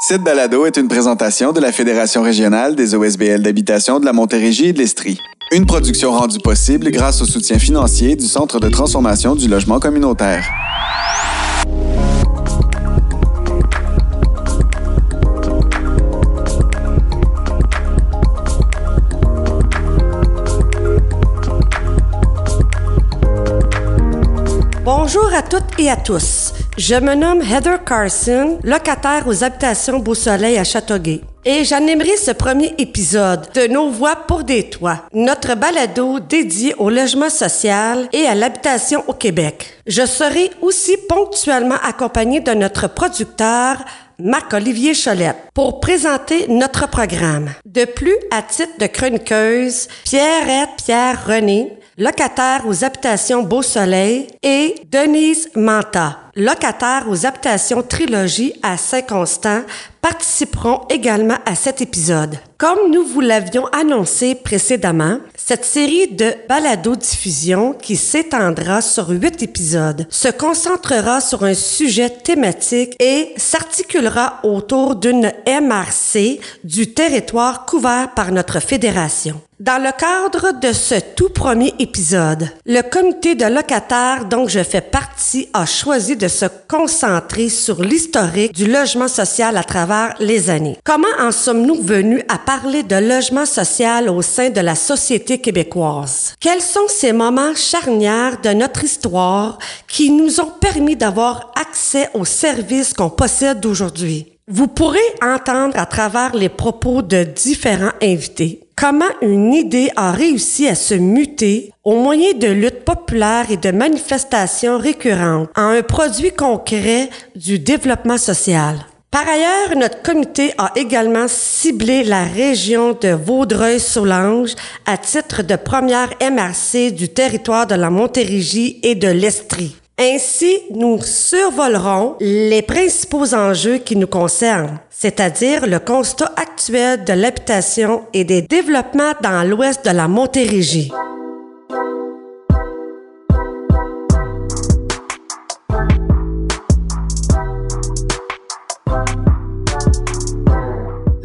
Cette balado est une présentation de la Fédération régionale des OSBL d'habitation de la Montérégie et de l'Estrie. Une production rendue possible grâce au soutien financier du Centre de transformation du logement communautaire. Bonjour à toutes et à tous. Je me nomme Heather Carson, locataire aux habitations Beau Soleil à Châteauguay. Et j'animerai ce premier épisode de Nos Voix pour des Toits, notre balado dédié au logement social et à l'habitation au Québec. Je serai aussi ponctuellement accompagné de notre producteur Marc-Olivier Cholette pour présenter notre programme. De plus, à titre de chroniqueuse, Pierrette Pierre René, locataire aux habitations Beau Soleil, et Denise Manta, locataire aux habitations Trilogie à Saint-Constant, participeront également à cet épisode. Comme nous vous l'avions annoncé précédemment, cette série de balado-diffusion qui s'étendra sur huit épisodes se concentrera sur un sujet thématique et s'articulera autour d'une MRC du territoire couvert par notre fédération. Dans le cadre de ce tout premier épisode, le comité de locataires dont je fais partie a choisi de se concentrer sur l'historique du logement social à travers les années. Comment en sommes-nous venus à parler de logement social au sein de la société québécoise? Quels sont ces moments charnières de notre histoire qui nous ont permis d'avoir accès aux services qu'on possède aujourd'hui? Vous pourrez entendre à travers les propos de différents invités comment une idée a réussi à se muter au moyen de luttes populaires et de manifestations récurrentes en un produit concret du développement social. Par ailleurs, notre comité a également ciblé la région de Vaudreuil-Soulanges à titre de première MRC du territoire de la Montérégie et de l'Estrie. Ainsi, nous survolerons les principaux enjeux qui nous concernent, c'est-à-dire le constat actuel de l'habitation et des développements dans l'ouest de la Montérégie.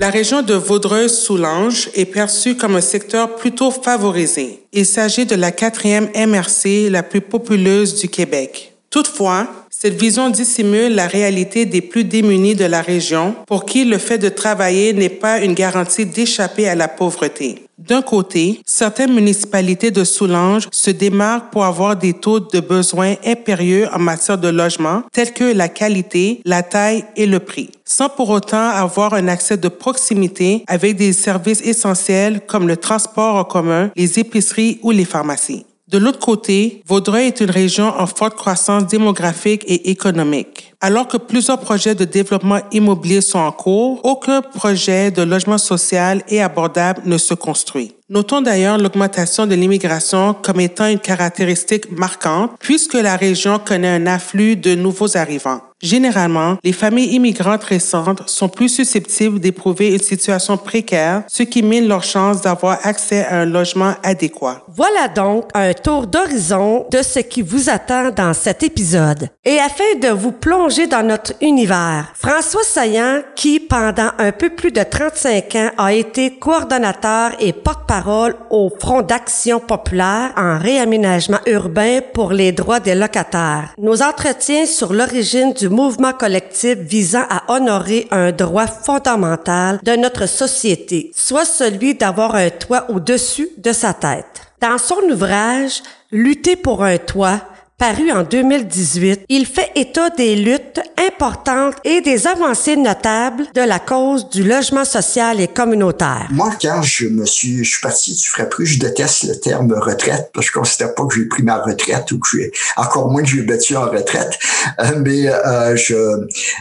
La région de Vaudreuil-Soulanges est perçue comme un secteur plutôt favorisé. Il s'agit de la quatrième MRC la plus populeuse du Québec. Toutefois, cette vision dissimule la réalité des plus démunis de la région pour qui le fait de travailler n'est pas une garantie d'échapper à la pauvreté. D'un côté, certaines municipalités de Soulanges se démarquent pour avoir des taux de besoins impérieux en matière de logement, tels que la qualité, la taille et le prix, sans pour autant avoir un accès de proximité avec des services essentiels comme le transport en commun, les épiceries ou les pharmacies. De l'autre côté, Vaudreuil est une région en forte croissance démographique et économique. Alors que plusieurs projets de développement immobilier sont en cours, aucun projet de logement social et abordable ne se construit. Notons d'ailleurs l'augmentation de l'immigration comme étant une caractéristique marquante puisque la région connaît un afflux de nouveaux arrivants. Généralement, les familles immigrantes récentes sont plus susceptibles d'éprouver une situation précaire, ce qui mine leur chance d'avoir accès à un logement adéquat. Voilà donc un tour d'horizon de ce qui vous attend dans cet épisode. Et afin de vous plonger dans notre univers, François Saillant, qui pendant un peu plus de 35 ans a été coordonnateur et porte-parole au Front d'action populaire en réaménagement urbain pour les droits des locataires, nos entretiens sur l'origine du mouvement collectif visant à honorer un droit fondamental de notre société, soit celui d'avoir un toit au-dessus de sa tête. Dans son ouvrage Lutter pour un toit, paru en 2018, il fait état des luttes importantes et des avancées notables de la cause du logement social et communautaire. Moi, quand je me suis, je suis parti du plus, je déteste le terme retraite parce que je considère pas que j'ai pris ma retraite ou que j'ai, encore moins que j'ai battu en retraite. Euh, mais euh,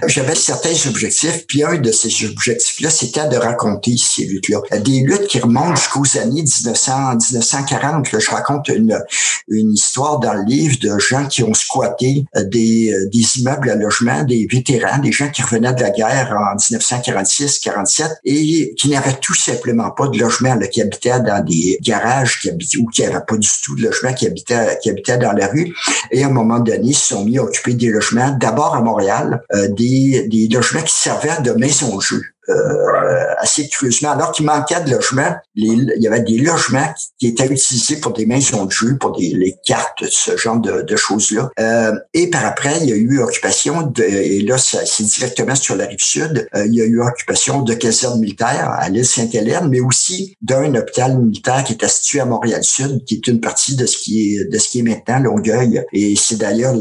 j'avais certains objectifs, puis un de ces objectifs-là, c'était de raconter ces luttes-là. Des luttes qui remontent jusqu'aux années 1900, 1940. je raconte une, une histoire dans le livre de gens qui ont squatté des, des immeubles à logement, des vétérans, des gens qui revenaient de la guerre en 1946-47 et qui n'avaient tout simplement pas de logement, là, qui habitaient dans des garages qui habitaient, ou qui n'avaient pas du tout de logement, qui habitaient, qui habitaient dans la rue. Et à un moment donné, ils se sont mis à occuper des logements, d'abord à Montréal, euh, des, des logements qui servaient de maison de jeu. Euh, assez curieusement, alors qu'il manquait de logements, il y avait des logements qui, étaient utilisés pour des maisons de jeu, pour des les cartes, ce genre de, de choses-là. Euh, et par après, il y a eu occupation, de, et là, c'est directement sur la rive sud, euh, il y a eu occupation de casernes militaires à l'île Sainte-Hélène, mais aussi d'un hôpital militaire qui était situé à Montréal-Sud, qui est une partie de ce qui est de ce qui est maintenant Longueuil. Et c'est d'ailleurs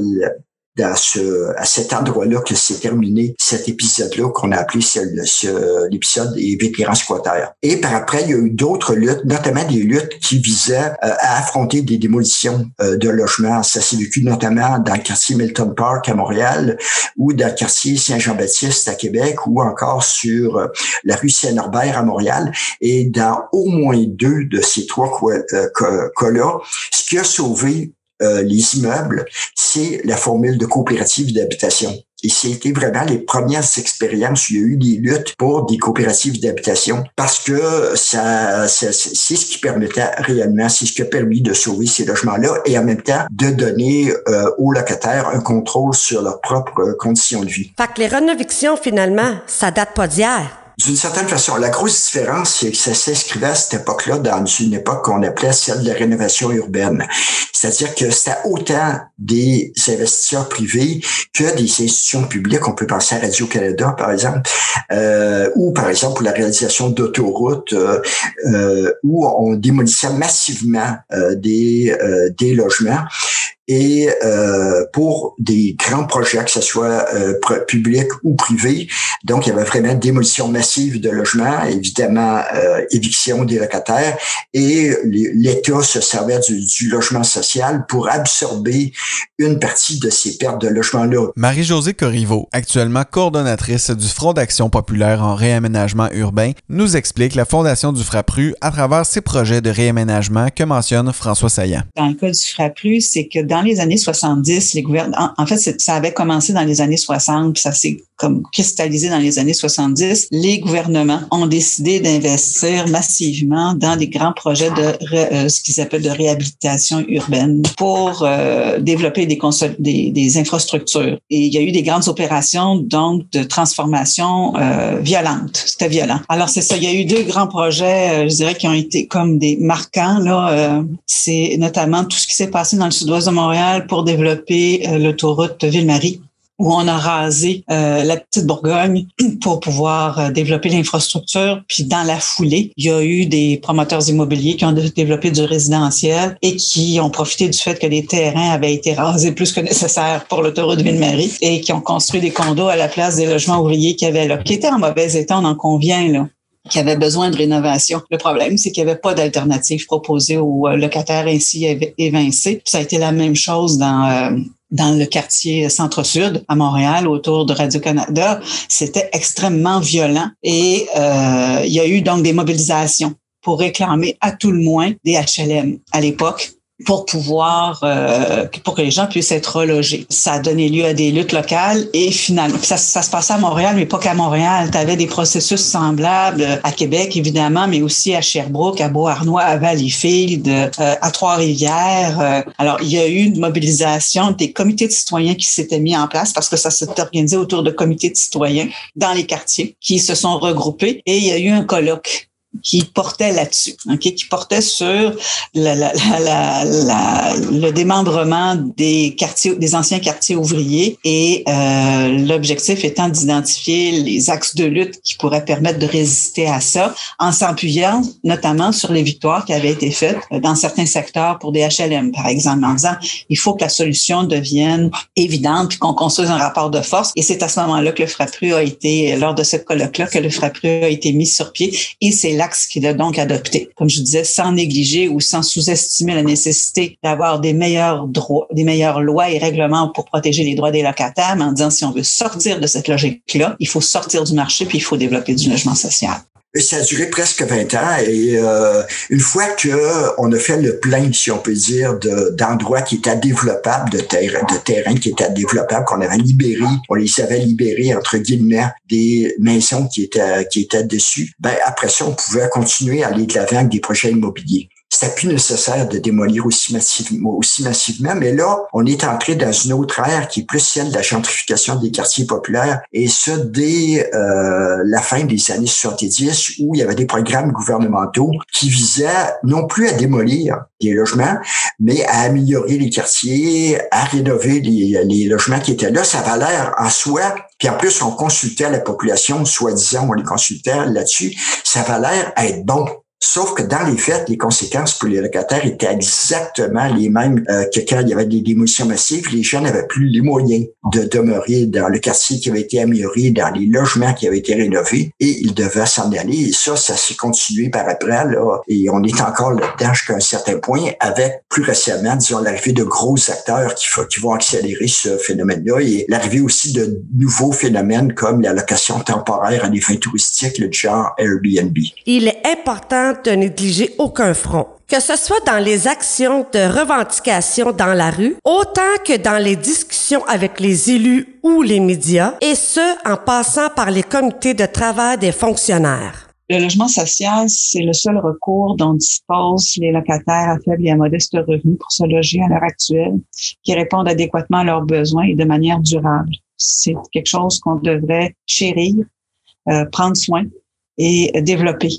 dans ce, à cet endroit-là que s'est terminé cet épisode-là qu'on a appelé l'épisode des vétérans squatters. Et par après, il y a eu d'autres luttes, notamment des luttes qui visaient euh, à affronter des démolitions euh, de logements. Ça s'est vécu notamment dans le quartier Milton Park à Montréal ou dans le quartier Saint-Jean-Baptiste à Québec ou encore sur euh, la rue Saint-Norbert à Montréal. Et dans au moins deux de ces trois cas-là, ce qui a sauvé euh, les immeubles, c'est la formule de coopérative d'habitation. Et c'était vraiment les premières expériences où il y a eu des luttes pour des coopératives d'habitation parce que ça, c'est ce qui permettait réellement, c'est ce qui a permis de sauver ces logements-là et en même temps de donner euh, aux locataires un contrôle sur leurs propres conditions de vie. Fait que les renovictions, finalement, ça date pas d'hier. D'une certaine façon, la grosse différence, c'est que ça s'inscrivait à cette époque-là dans une époque qu'on appelait celle de la rénovation urbaine. C'est-à-dire que c'était autant des investisseurs privés que des institutions publiques. On peut penser à Radio-Canada, par exemple, euh, ou par exemple pour la réalisation d'autoroutes, euh, euh, où on démolissait massivement euh, des, des logements et euh, pour des grands projets, que ce soit euh, public ou privé. Donc, il y avait vraiment démolition massive de logements, évidemment euh, éviction des locataires, et l'État se servait du, du, logement social pour absorber une partie de ces pertes de logements-là. Marie-Josée Corriveau, actuellement coordonnatrice du Front d'action populaire en réaménagement urbain, nous explique la fondation du Frappru à travers ses projets de réaménagement que mentionne François Saillant. Dans le cas du Frappru, c'est que dans dans les années 70, les gouvernements, en, fait, ça avait commencé dans les années 60, puis ça s'est comme cristallisé dans les années 70. Les gouvernements ont décidé d'investir massivement dans des grands projets de euh, ce qu'ils appellent de réhabilitation urbaine pour euh, développer des, des, des, infrastructures. Et il y a eu des grandes opérations donc de transformation euh, violente. C'était violent. Alors c'est ça. Il y a eu deux grands projets, euh, je dirais, qui ont été comme des marquants. Là, c'est notamment tout ce qui s'est passé dans le sud-ouest de Montréal pour développer euh, l'autoroute Ville-Marie où on a rasé euh, la petite Bourgogne pour pouvoir euh, développer l'infrastructure. Puis dans la foulée, il y a eu des promoteurs immobiliers qui ont développé du résidentiel et qui ont profité du fait que les terrains avaient été rasés plus que nécessaire pour l'autoroute Ville-Marie et qui ont construit des condos à la place des logements ouvriers qui avaient là, qui étaient en mauvais état, on en convient là qui avait besoin de rénovation. Le problème, c'est qu'il n'y avait pas d'alternative proposée aux euh, locataires ainsi évincés. Ça a été la même chose dans euh, dans le quartier centre-sud à Montréal, autour de Radio-Canada. C'était extrêmement violent et euh, il y a eu donc des mobilisations pour réclamer à tout le moins des HLM à l'époque pour pouvoir euh, pour que les gens puissent être relogés. Ça a donné lieu à des luttes locales et finalement ça, se passait à Montréal mais pas qu'à Montréal. Tu avais des processus semblables à Québec évidemment mais aussi à Sherbrooke, à Beauharnois, à Valleyfield, euh, à Trois-Rivières. Euh, alors il y a eu une mobilisation des comités de citoyens qui s'étaient mis en place parce que ça s'est organisé autour de comités de citoyens dans les quartiers qui se sont regroupés et il y a eu un colloque qui portait là-dessus, okay, qui portait sur le démembrement des quartiers, des anciens quartiers ouvriers et euh, l'objectif étant d'identifier les axes de lutte qui pourraient permettre de résister à ça, en s'appuyant notamment sur les victoires qui avaient été faites dans certains secteurs pour des HLM, par exemple, en disant il faut que la solution devienne évidente puis qu'on construise un rapport de force. Et c'est à ce moment-là que le FRAPRU a été, lors de ce colloque-là, que le FRAPRU a été mis sur pied. Et c'est là qu'il a donc adopté. Comme je disais, sans négliger ou sans sous-estimer la nécessité d'avoir des meilleurs droits, des meilleures lois et règlements pour protéger les droits des locataires, mais en disant si on veut sortir de cette logique-là, il faut sortir du marché puis il faut développer du logement social. Ça a duré presque 20 ans et euh, une fois que on a fait le plein, si on peut dire, d'endroits qui étaient développables, de de terrain qui étaient développables, qu'on avait libéré, on les avait libérés entre guillemets des maisons qui étaient qui étaient dessus. Ben après ça, on pouvait continuer à aller de l'avant avec des projets immobiliers c'était plus nécessaire de démolir aussi massivement, aussi massivement. Mais là, on est entré dans une autre ère qui est plus celle de la gentrification des quartiers populaires. Et ce, dès euh, la fin des années 70, où il y avait des programmes gouvernementaux qui visaient non plus à démolir des logements, mais à améliorer les quartiers, à rénover les, logements qui étaient là. Ça avait l'air en soi. Puis en plus, on consultait la population, soi-disant, on les consultait là-dessus. Ça avait l'air à être bon. Sauf que dans les faits, les conséquences pour les locataires étaient exactement les mêmes euh, que quand il y avait des démolitions massives. Les gens n'avaient plus les moyens de demeurer dans le quartier qui avait été amélioré, dans les logements qui avaient été rénovés, et ils devaient s'en aller. Et ça, ça s'est continué par après, là, et on est encore là-dedans jusqu'à un certain point, avec plus récemment, disons, l'arrivée de gros acteurs qui, qui vont accélérer ce phénomène-là, et l'arrivée aussi de nouveaux phénomènes comme la location temporaire à des fins touristiques, le genre Airbnb. Il est important de négliger aucun front que ce soit dans les actions de revendication dans la rue, autant que dans les discussions avec les élus ou les médias, et ce, en passant par les comités de travail des fonctionnaires. Le logement social, c'est le seul recours dont disposent les locataires à faible et à modeste revenu pour se loger à l'heure actuelle, qui répondent adéquatement à leurs besoins et de manière durable. C'est quelque chose qu'on devrait chérir, euh, prendre soin et développer.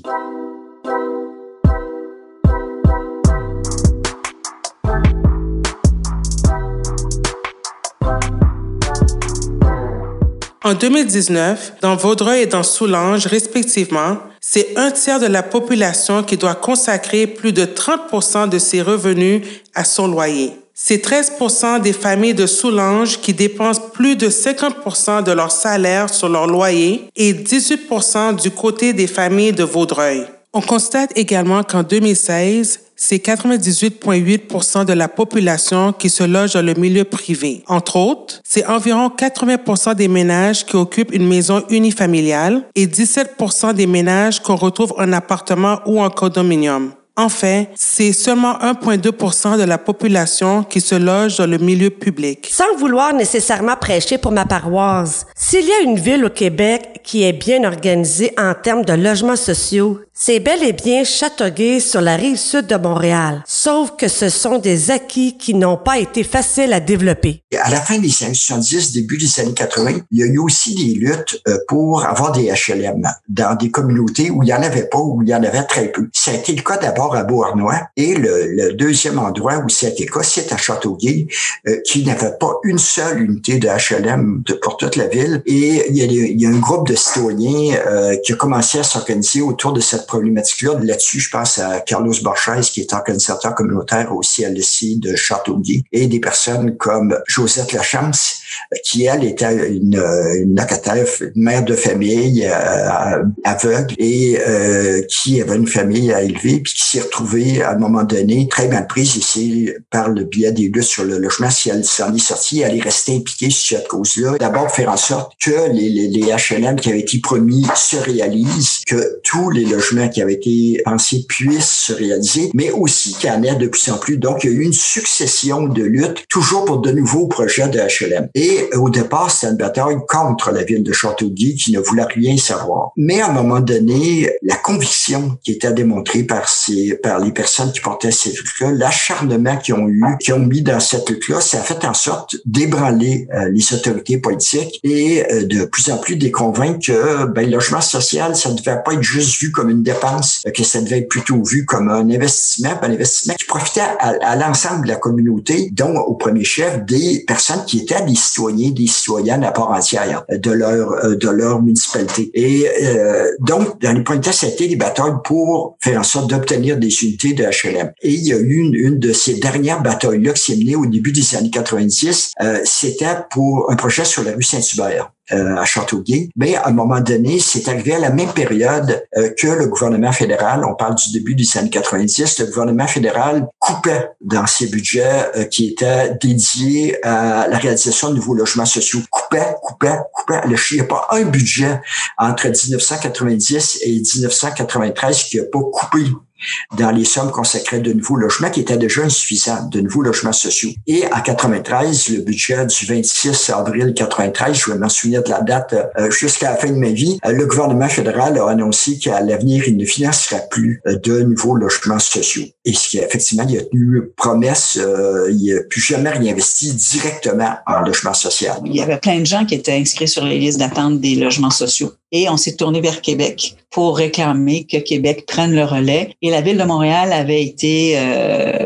En 2019, dans Vaudreuil et dans Soulanges, respectivement, c'est un tiers de la population qui doit consacrer plus de 30% de ses revenus à son loyer. C'est 13% des familles de Soulanges qui dépensent plus de 50% de leur salaire sur leur loyer et 18% du côté des familles de Vaudreuil. On constate également qu'en 2016, c'est 98,8% de la population qui se loge dans le milieu privé. Entre autres, c'est environ 80% des ménages qui occupent une maison unifamiliale et 17% des ménages qu'on retrouve en appartement ou en condominium. En fait, c'est seulement 1,2% de la population qui se loge dans le milieu public. Sans vouloir nécessairement prêcher pour ma paroisse, s'il y a une ville au Québec qui est bien organisée en termes de logements sociaux, c'est bel et bien Châteauguay sur la rive sud de Montréal, sauf que ce sont des acquis qui n'ont pas été faciles à développer. À la fin des années 70, début des années 80, il y a eu aussi des luttes euh, pour avoir des HLM dans des communautés où il n'y en avait pas, où il y en avait très peu. Ça a été le cas d'abord à Beauharnois et le, deuxième endroit où ça a été le cas, c'est à Châteauguay, euh, qui n'avait pas une seule unité de HLM pour toute la ville. Et il y a, il y a un groupe de citoyens euh, qui a commencé à s'organiser autour de cette problématique-là. Là-dessus, je pense à Carlos Borges, qui est organisateur communautaire aussi à l'essai de Châteauguay, et des personnes comme Josette Lachance, qui, elle, était une, une locataire, une mère de famille euh, aveugle et euh, qui avait une famille à élever, puis qui s'est retrouvée à un moment donné très mal prise ici par le biais des luttes sur le logement. Si elle s'en est sortie, elle est restée impliquée sur cette cause-là. D'abord, faire en sorte que les, les, les HLM qui avaient été promis se réalisent, que tous les logements qui avait été pensé puisse se réaliser, mais aussi qu'il y en ait de plus en plus. Donc, il y a eu une succession de luttes, toujours pour de nouveaux projets de HLM. Et au départ, c'était une bataille contre la ville de Châteauguay qui ne voulait rien savoir. Mais à un moment donné, la conviction qui était démontrée par ces, par les personnes qui portaient ces luttes-là, l'acharnement qu'ils ont eu, qu'ils ont mis dans cette lutte-là, ça a fait en sorte d'ébranler euh, les autorités politiques et euh, de plus en plus déconvaincre que ben, le logement social, ça ne devait pas être juste vu comme une dépense, que ça devait être plutôt vu comme un investissement, un investissement qui profitait à, l'ensemble de la communauté, dont au premier chef des personnes qui étaient des citoyens, des citoyennes à part entière de leur euh, de leur municipalité. Et euh, donc, dans les premiers temps, ça a été des batailles pour faire en sorte d'obtenir des unités de HLM. Et il y a eu une, une de ces dernières batailles-là qui s'est menée au début des années 90. Euh, C'était pour un projet sur la rue Saint-Hubert. À Châteauguay. Mais à un moment donné, c'est arrivé à la même période que le gouvernement fédéral, on parle du début des années 90, le gouvernement fédéral coupait dans ses budgets qui étaient dédiés à la réalisation de nouveaux logements sociaux. Coupait, coupait, coupait. Il n'y a pas un budget entre 1990 et 1993 qui n'a pas coupé dans les sommes consacrées de nouveaux logements qui étaient déjà insuffisants, de nouveaux logements sociaux. Et en 93, le budget du 26 avril 93, je vais m'en souvenir de la date euh, jusqu'à la fin de ma vie, euh, le gouvernement fédéral a annoncé qu'à l'avenir, il ne financera plus euh, de nouveaux logements sociaux. Et effectivement, il a tenu promesse, il n'a plus jamais réinvesti directement en logement social. Il y avait plein de gens qui étaient inscrits sur les listes d'attente des logements sociaux. Et on s'est tourné vers Québec pour réclamer que Québec prenne le relais. Et la ville de Montréal avait été euh,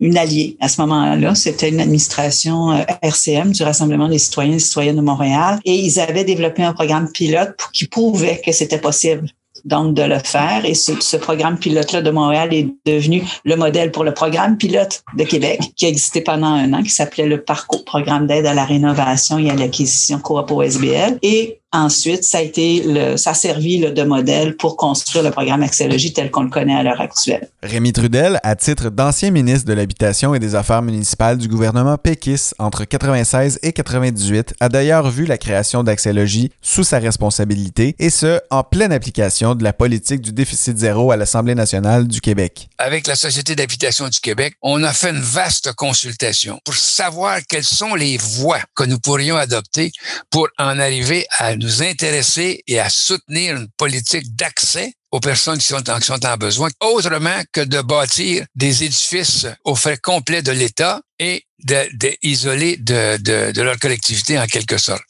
une alliée à ce moment-là. C'était une administration euh, RCM du Rassemblement des citoyens et citoyennes de Montréal. Et ils avaient développé un programme pilote qui prouvait que c'était possible donc de le faire. Et ce, programme pilote-là de Montréal est devenu le modèle pour le programme pilote de Québec, qui a existé pendant un an, qui s'appelait le Parcours Programme d'aide à la rénovation et à l'acquisition coop SBL. Et Ensuite, ça a été le, ça a servi le de modèle pour construire le programme Axélogie tel qu'on le connaît à l'heure actuelle. Rémi Trudel, à titre d'ancien ministre de l'Habitation et des Affaires municipales du gouvernement Pékis entre 96 et 98, a d'ailleurs vu la création d'Axélogie sous sa responsabilité et ce, en pleine application de la politique du déficit zéro à l'Assemblée nationale du Québec. Avec la Société d'habitation du Québec, on a fait une vaste consultation pour savoir quelles sont les voies que nous pourrions adopter pour en arriver à nous intéresser et à soutenir une politique d'accès aux personnes qui sont, en, sont en besoin, autrement que de bâtir des édifices aux frais complets de l'État et d'isoler de, de, de, leur collectivité en quelque sorte.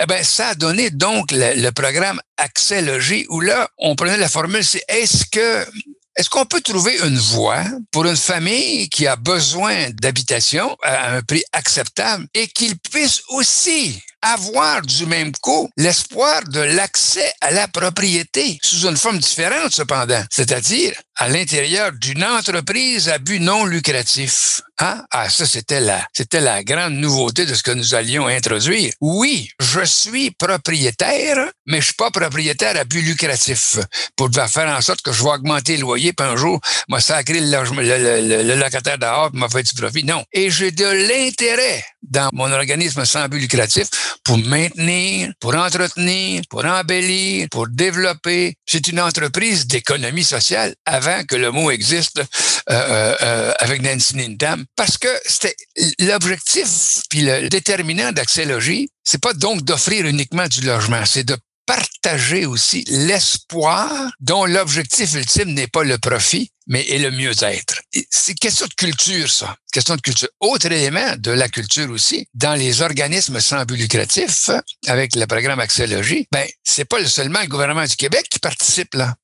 Eh ben, ça a donné donc le, le programme Accès Logis où là, on prenait la formule, c'est est-ce que est-ce qu'on peut trouver une voie pour une famille qui a besoin d'habitation à un prix acceptable et qu'il puisse aussi avoir du même coup l'espoir de l'accès à la propriété sous une forme différente cependant, c'est-à-dire à l'intérieur d'une entreprise à but non lucratif. Hein? Ah, ça, c'était la, c'était la grande nouveauté de ce que nous allions introduire. Oui, je suis propriétaire, mais je suis pas propriétaire à but lucratif pour faire en sorte que je vais augmenter le loyer, puis un jour, moi, sacré le, le, le, le locataire dehors, m'a fait du profit. Non. Et j'ai de l'intérêt dans mon organisme sans but lucratif pour maintenir, pour entretenir, pour embellir, pour développer. C'est une entreprise d'économie sociale avant que le mot existe euh, euh, euh avec Nancy Nindam parce que c'était l'objectif puis le déterminant d'Accès Logis, c'est pas donc d'offrir uniquement du logement, c'est de partager aussi l'espoir dont l'objectif ultime n'est pas le profit, mais est le mieux-être. C'est question de culture, ça. Question de culture. Autre élément de la culture aussi, dans les organismes sans but lucratif, avec le programme Accès Logis, ben, c'est pas seulement le gouvernement du Québec qui participe là.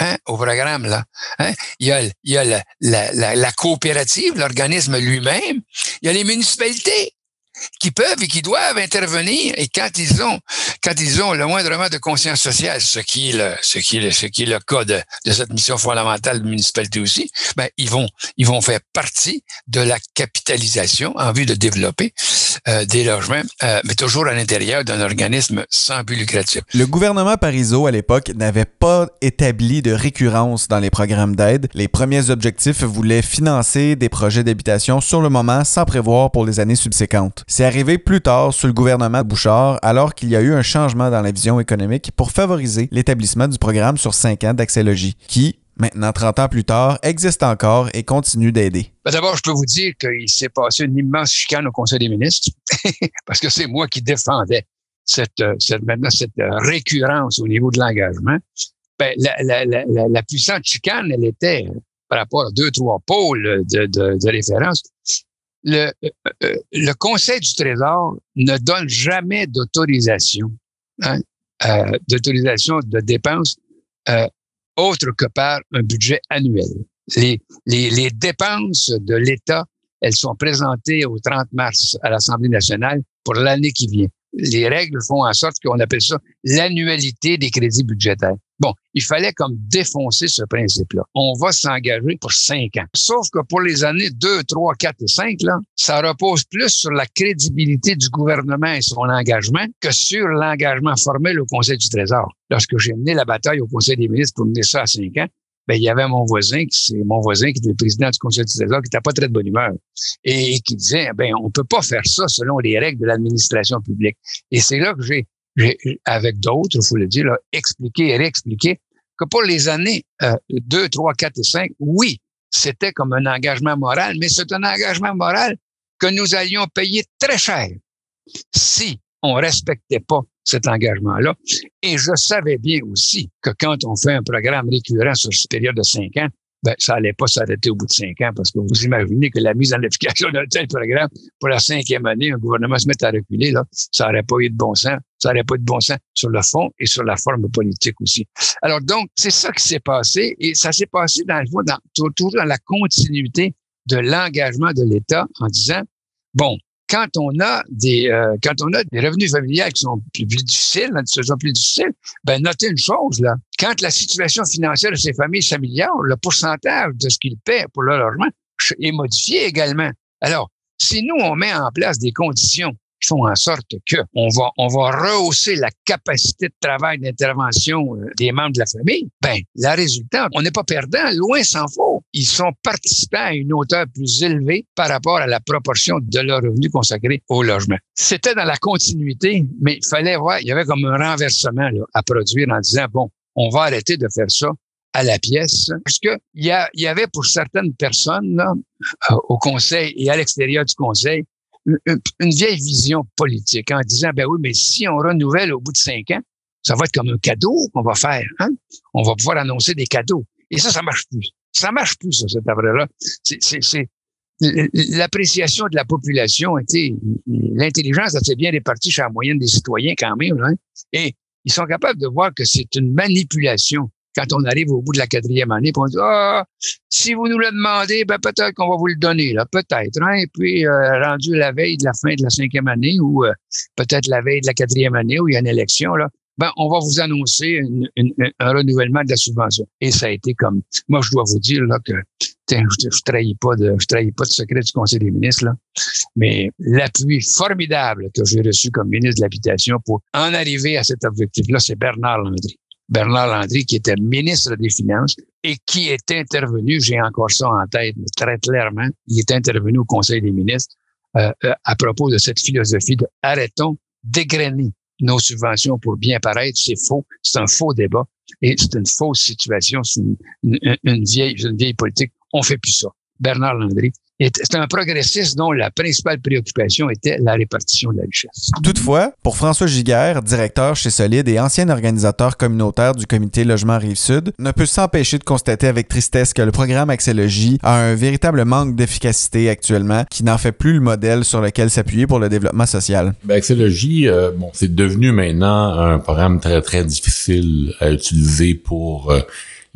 Hein, au programme là. Hein? Il y a, la coopérative, l'organisme lui-même. Il y a les municipalités qui peuvent et qui doivent intervenir et quand ils ont quand ils ont le moindrement de conscience sociale, ce qui est le ce qui est le, ce qui est le cas de, cette mission fondamentale de municipalité aussi, ben ils vont ils vont faire partie de la capitalisation en vue de développer euh, des logements, euh, mais toujours à l'intérieur d'un organisme sans but lucratif. Le gouvernement Parizeau à l'époque n'avait pas établi de récurrence dans les programmes d'aide. Les premiers objectifs voulaient financer des projets d'habitation sur le moment sans prévoir pour les années subséquentes. C'est arrivé plus tard sous le gouvernement Bouchard, alors qu'il y a eu un changement dans la vision économique pour favoriser l'établissement du programme sur cinq ans d'accélogis, qui, maintenant 30 ans plus tard, existe encore et continue d'aider. Ben, d'abord, je peux vous dire qu'il s'est passé une immense chicane au Conseil des ministres, parce que c'est moi qui défendais cette, cette, maintenant, cette récurrence au niveau de l'engagement. Ben, la, puissante chicane, elle était par rapport à deux, trois pôles de, de, de référence le, euh, le Conseil du Trésor ne donne jamais d'autorisation, hein, euh, d'autorisation de dépenses euh, autre que par un budget annuel. Les, les dépenses de l'État, elles sont présentées au 30 mars à l'Assemblée nationale pour l'année qui vient. Les règles font en sorte qu'on appelle ça l'annualité des crédits budgétaires. Bon, il fallait comme défoncer ce principe-là. On va s'engager pour cinq ans. Sauf que pour les années 2, 3, 4 et 5, là, ça repose plus sur la crédibilité du gouvernement et son engagement que sur l'engagement formel au Conseil du Trésor. Lorsque j'ai mené la bataille au Conseil des ministres pour mener ça à cinq ans, ben, il y avait mon voisin, c'est mon voisin qui était président du Conseil du Trésor, qui n'était pas très de bonne humeur et qui disait, ben, on peut pas faire ça selon les règles de l'administration publique. Et c'est là que j'ai, avec d'autres, il faut le dire, expliqué et réexpliqué que pour les années euh, 2, 3, 4 et 5, oui, c'était comme un engagement moral, mais c'est un engagement moral que nous allions payer très cher si on respectait pas cet engagement-là. Et je savais bien aussi que quand on fait un programme récurrent sur cette période de cinq ans, ben, ça allait pas s'arrêter au bout de cinq ans parce que vous imaginez que la mise en application d'un tel programme pour la cinquième année, un gouvernement se met à reculer, là, ça aurait pas eu de bon sens. Ça aurait pas eu de bon sens sur le fond et sur la forme politique aussi. Alors donc, c'est ça qui s'est passé et ça s'est passé dans le fond, toujours dans la continuité de l'engagement de l'État en disant, bon, quand on a des euh, quand on a des revenus familiaux qui sont plus, difficiles, hein, sont plus difficiles, ben notez une chose là. Quand la situation financière de ces familles s'améliore, le pourcentage de ce qu'ils paient pour leur logement est modifié également. Alors, si nous on met en place des conditions font en sorte que on va on va rehausser la capacité de travail d'intervention euh, des membres de la famille, ben la résultante, on n'est pas perdant, loin s'en faut. Ils sont participants à une hauteur plus élevée par rapport à la proportion de leurs revenus consacrés au logement. C'était dans la continuité, mais il fallait voir, il y avait comme un renversement là, à produire en disant bon, on va arrêter de faire ça à la pièce, parce que il y, y avait pour certaines personnes là, euh, au conseil et à l'extérieur du conseil une, vieille vision politique en disant, ben oui, mais si on renouvelle au bout de cinq ans, ça va être comme un cadeau qu'on va faire. Hein? On va pouvoir annoncer des cadeaux. Et ça, ça marche plus. Ça marche plus, ça, cette affaire-là. C'est l'appréciation de la population, l'intelligence assez bien répartie chez la moyenne des citoyens quand même. Hein? Et ils sont capables de voir que c'est une manipulation quand on arrive au bout de la quatrième année, on dit ah, si vous nous le demandez, ben peut-être qu'on va vous le donner, là, peut-être. Hein? Et puis euh, rendu la veille de la fin de la cinquième année ou euh, peut-être la veille de la quatrième année où il y a une élection, là, ben on va vous annoncer un renouvellement de la subvention. Et ça a été comme, moi je dois vous dire là que je, je trahis pas de, je trahis pas de secret du Conseil des ministres là, mais l'appui formidable que j'ai reçu comme ministre de l'habitation pour en arriver à cet objectif-là, c'est Bernard Landry. Bernard Landry, qui était ministre des Finances et qui est intervenu, j'ai encore ça en tête, mais très clairement, il est intervenu au Conseil des ministres euh, euh, à propos de cette philosophie de arrêtons d'égrainer nos subventions pour bien paraître, c'est faux, c'est un faux débat et c'est une fausse situation, c'est une, une, vieille, une vieille politique. On fait plus ça. Bernard Landry c'est un progressiste dont la principale préoccupation était la répartition de la richesse. Toutefois, pour François Giguère, directeur chez Solide et ancien organisateur communautaire du comité Logement Rive-Sud, ne peut s'empêcher de constater avec tristesse que le programme Accès a un véritable manque d'efficacité actuellement qui n'en fait plus le modèle sur lequel s'appuyer pour le développement social. Ben, Accès euh, bon, c'est devenu maintenant un programme très, très difficile à utiliser pour... Euh,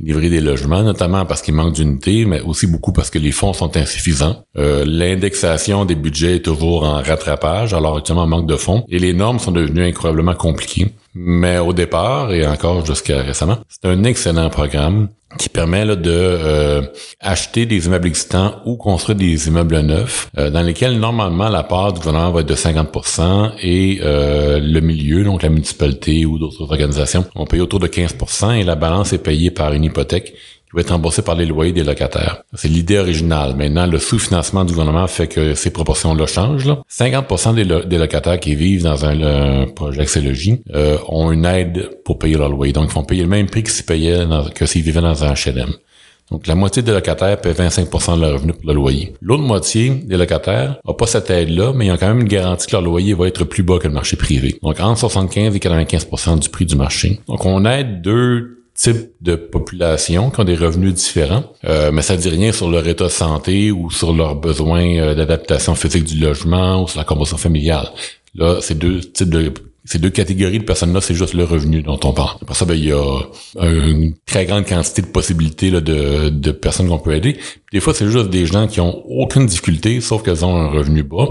livrer des logements, notamment parce qu'il manque d'unités, mais aussi beaucoup parce que les fonds sont insuffisants. Euh, L'indexation des budgets est toujours en rattrapage, alors actuellement manque de fonds, et les normes sont devenues incroyablement compliquées. Mais au départ, et encore jusqu'à récemment, c'est un excellent programme qui permet là, de euh, acheter des immeubles existants ou construire des immeubles neufs euh, dans lesquels normalement la part du gouvernement va être de 50% et euh, le milieu, donc la municipalité ou d'autres organisations, on paye autour de 15% et la balance est payée par une hypothèque va être remboursée par les loyers des locataires. C'est l'idée originale. Maintenant, le sous-financement du gouvernement fait que ces proportions-là changent. Là. 50% des, locataires qui vivent dans un, projet Axélogie euh, ont une aide pour payer leur loyer. Donc, ils vont payer le même prix que s'ils que s'ils vivaient dans un HLM. Donc, la moitié des locataires paient 25% de leur revenu pour le loyer. L'autre moitié des locataires n'a pas cette aide-là, mais ils ont quand même une garantie que leur loyer va être plus bas que le marché privé. Donc, entre 75 et 95% du prix du marché. Donc, on aide deux types de population qui ont des revenus différents, euh, mais ça dit rien sur leur état de santé ou sur leurs besoins euh, d'adaptation physique du logement ou sur la composition familiale. Là, c'est deux types de ces deux catégories de personnes-là, c'est juste le revenu dont on parle. Après ça, ben, il y a une très grande quantité de possibilités là, de, de personnes qu'on peut aider. Des fois, c'est juste des gens qui ont aucune difficulté, sauf qu'elles ont un revenu bas.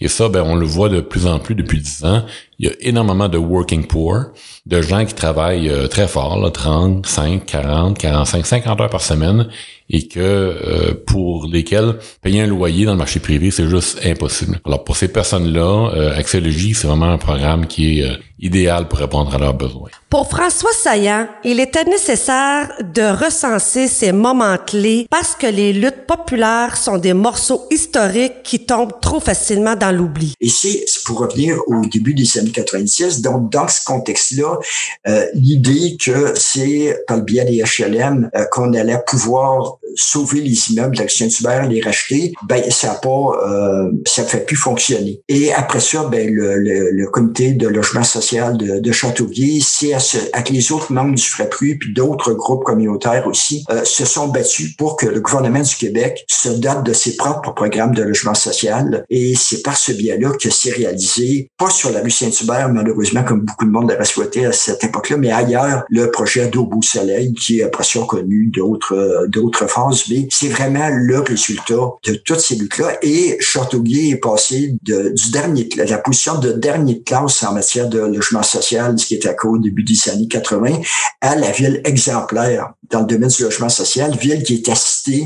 Et ça, ben, on le voit de plus en plus depuis dix ans. Il y a énormément de working poor, de gens qui travaillent euh, très fort, là, 30, 5, 40, 45, 50 heures par semaine, et que euh, pour lesquels payer un loyer dans le marché privé, c'est juste impossible. Alors pour ces personnes-là, euh, Axiologie, c'est vraiment un programme qui est euh, idéal pour répondre à leurs besoins. Pour François Saillant, il était nécessaire de recenser ces moments clés parce que les luttes populaires sont des morceaux historiques qui tombent trop facilement dans l'oubli. Et c'est pour revenir au début des années 90, donc dans ce contexte-là, euh, l'idée que c'est par le biais des HLM euh, qu'on allait pouvoir sauver les immeubles d'Action Hubert, les racheter, ben ça a pas, euh, ça fait plus fonctionner. Et après ça, ben le, le, le comité de logement social de, de Châteauguay, c'est avec les autres membres du FRAPRU puis d'autres groupes communautaires aussi, euh, se sont battus pour que le gouvernement du Québec se dote de ses propres programmes de logement social. Et c'est par ce biais-là que c'est réalisé, pas sur la rue Saint-Hubert, malheureusement, comme beaucoup de monde l'aurait souhaité à cette époque-là, mais ailleurs, le projet d'Au Soleil, qui après ça connu d'autres d'autres phases, mais c'est vraiment le résultat de toutes ces luttes-là. Et Châteauguay est passé de, du dernier, de la position de dernier classe en matière de logement social, ce qui était à au début des années 80, à la ville exemplaire dans le domaine du logement social, ville qui est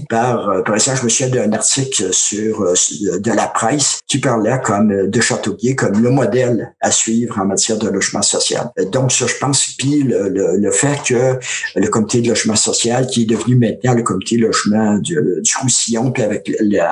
par, euh, par exemple, je me souviens d'un article sur euh, de la presse qui parlait comme euh, de Châteauguay comme le modèle à suivre en matière de logement social. Donc, ça, je pense, puis le, le, le fait que le comité de logement social, qui est devenu maintenant le comité de logement du, du Roussillon, puis avec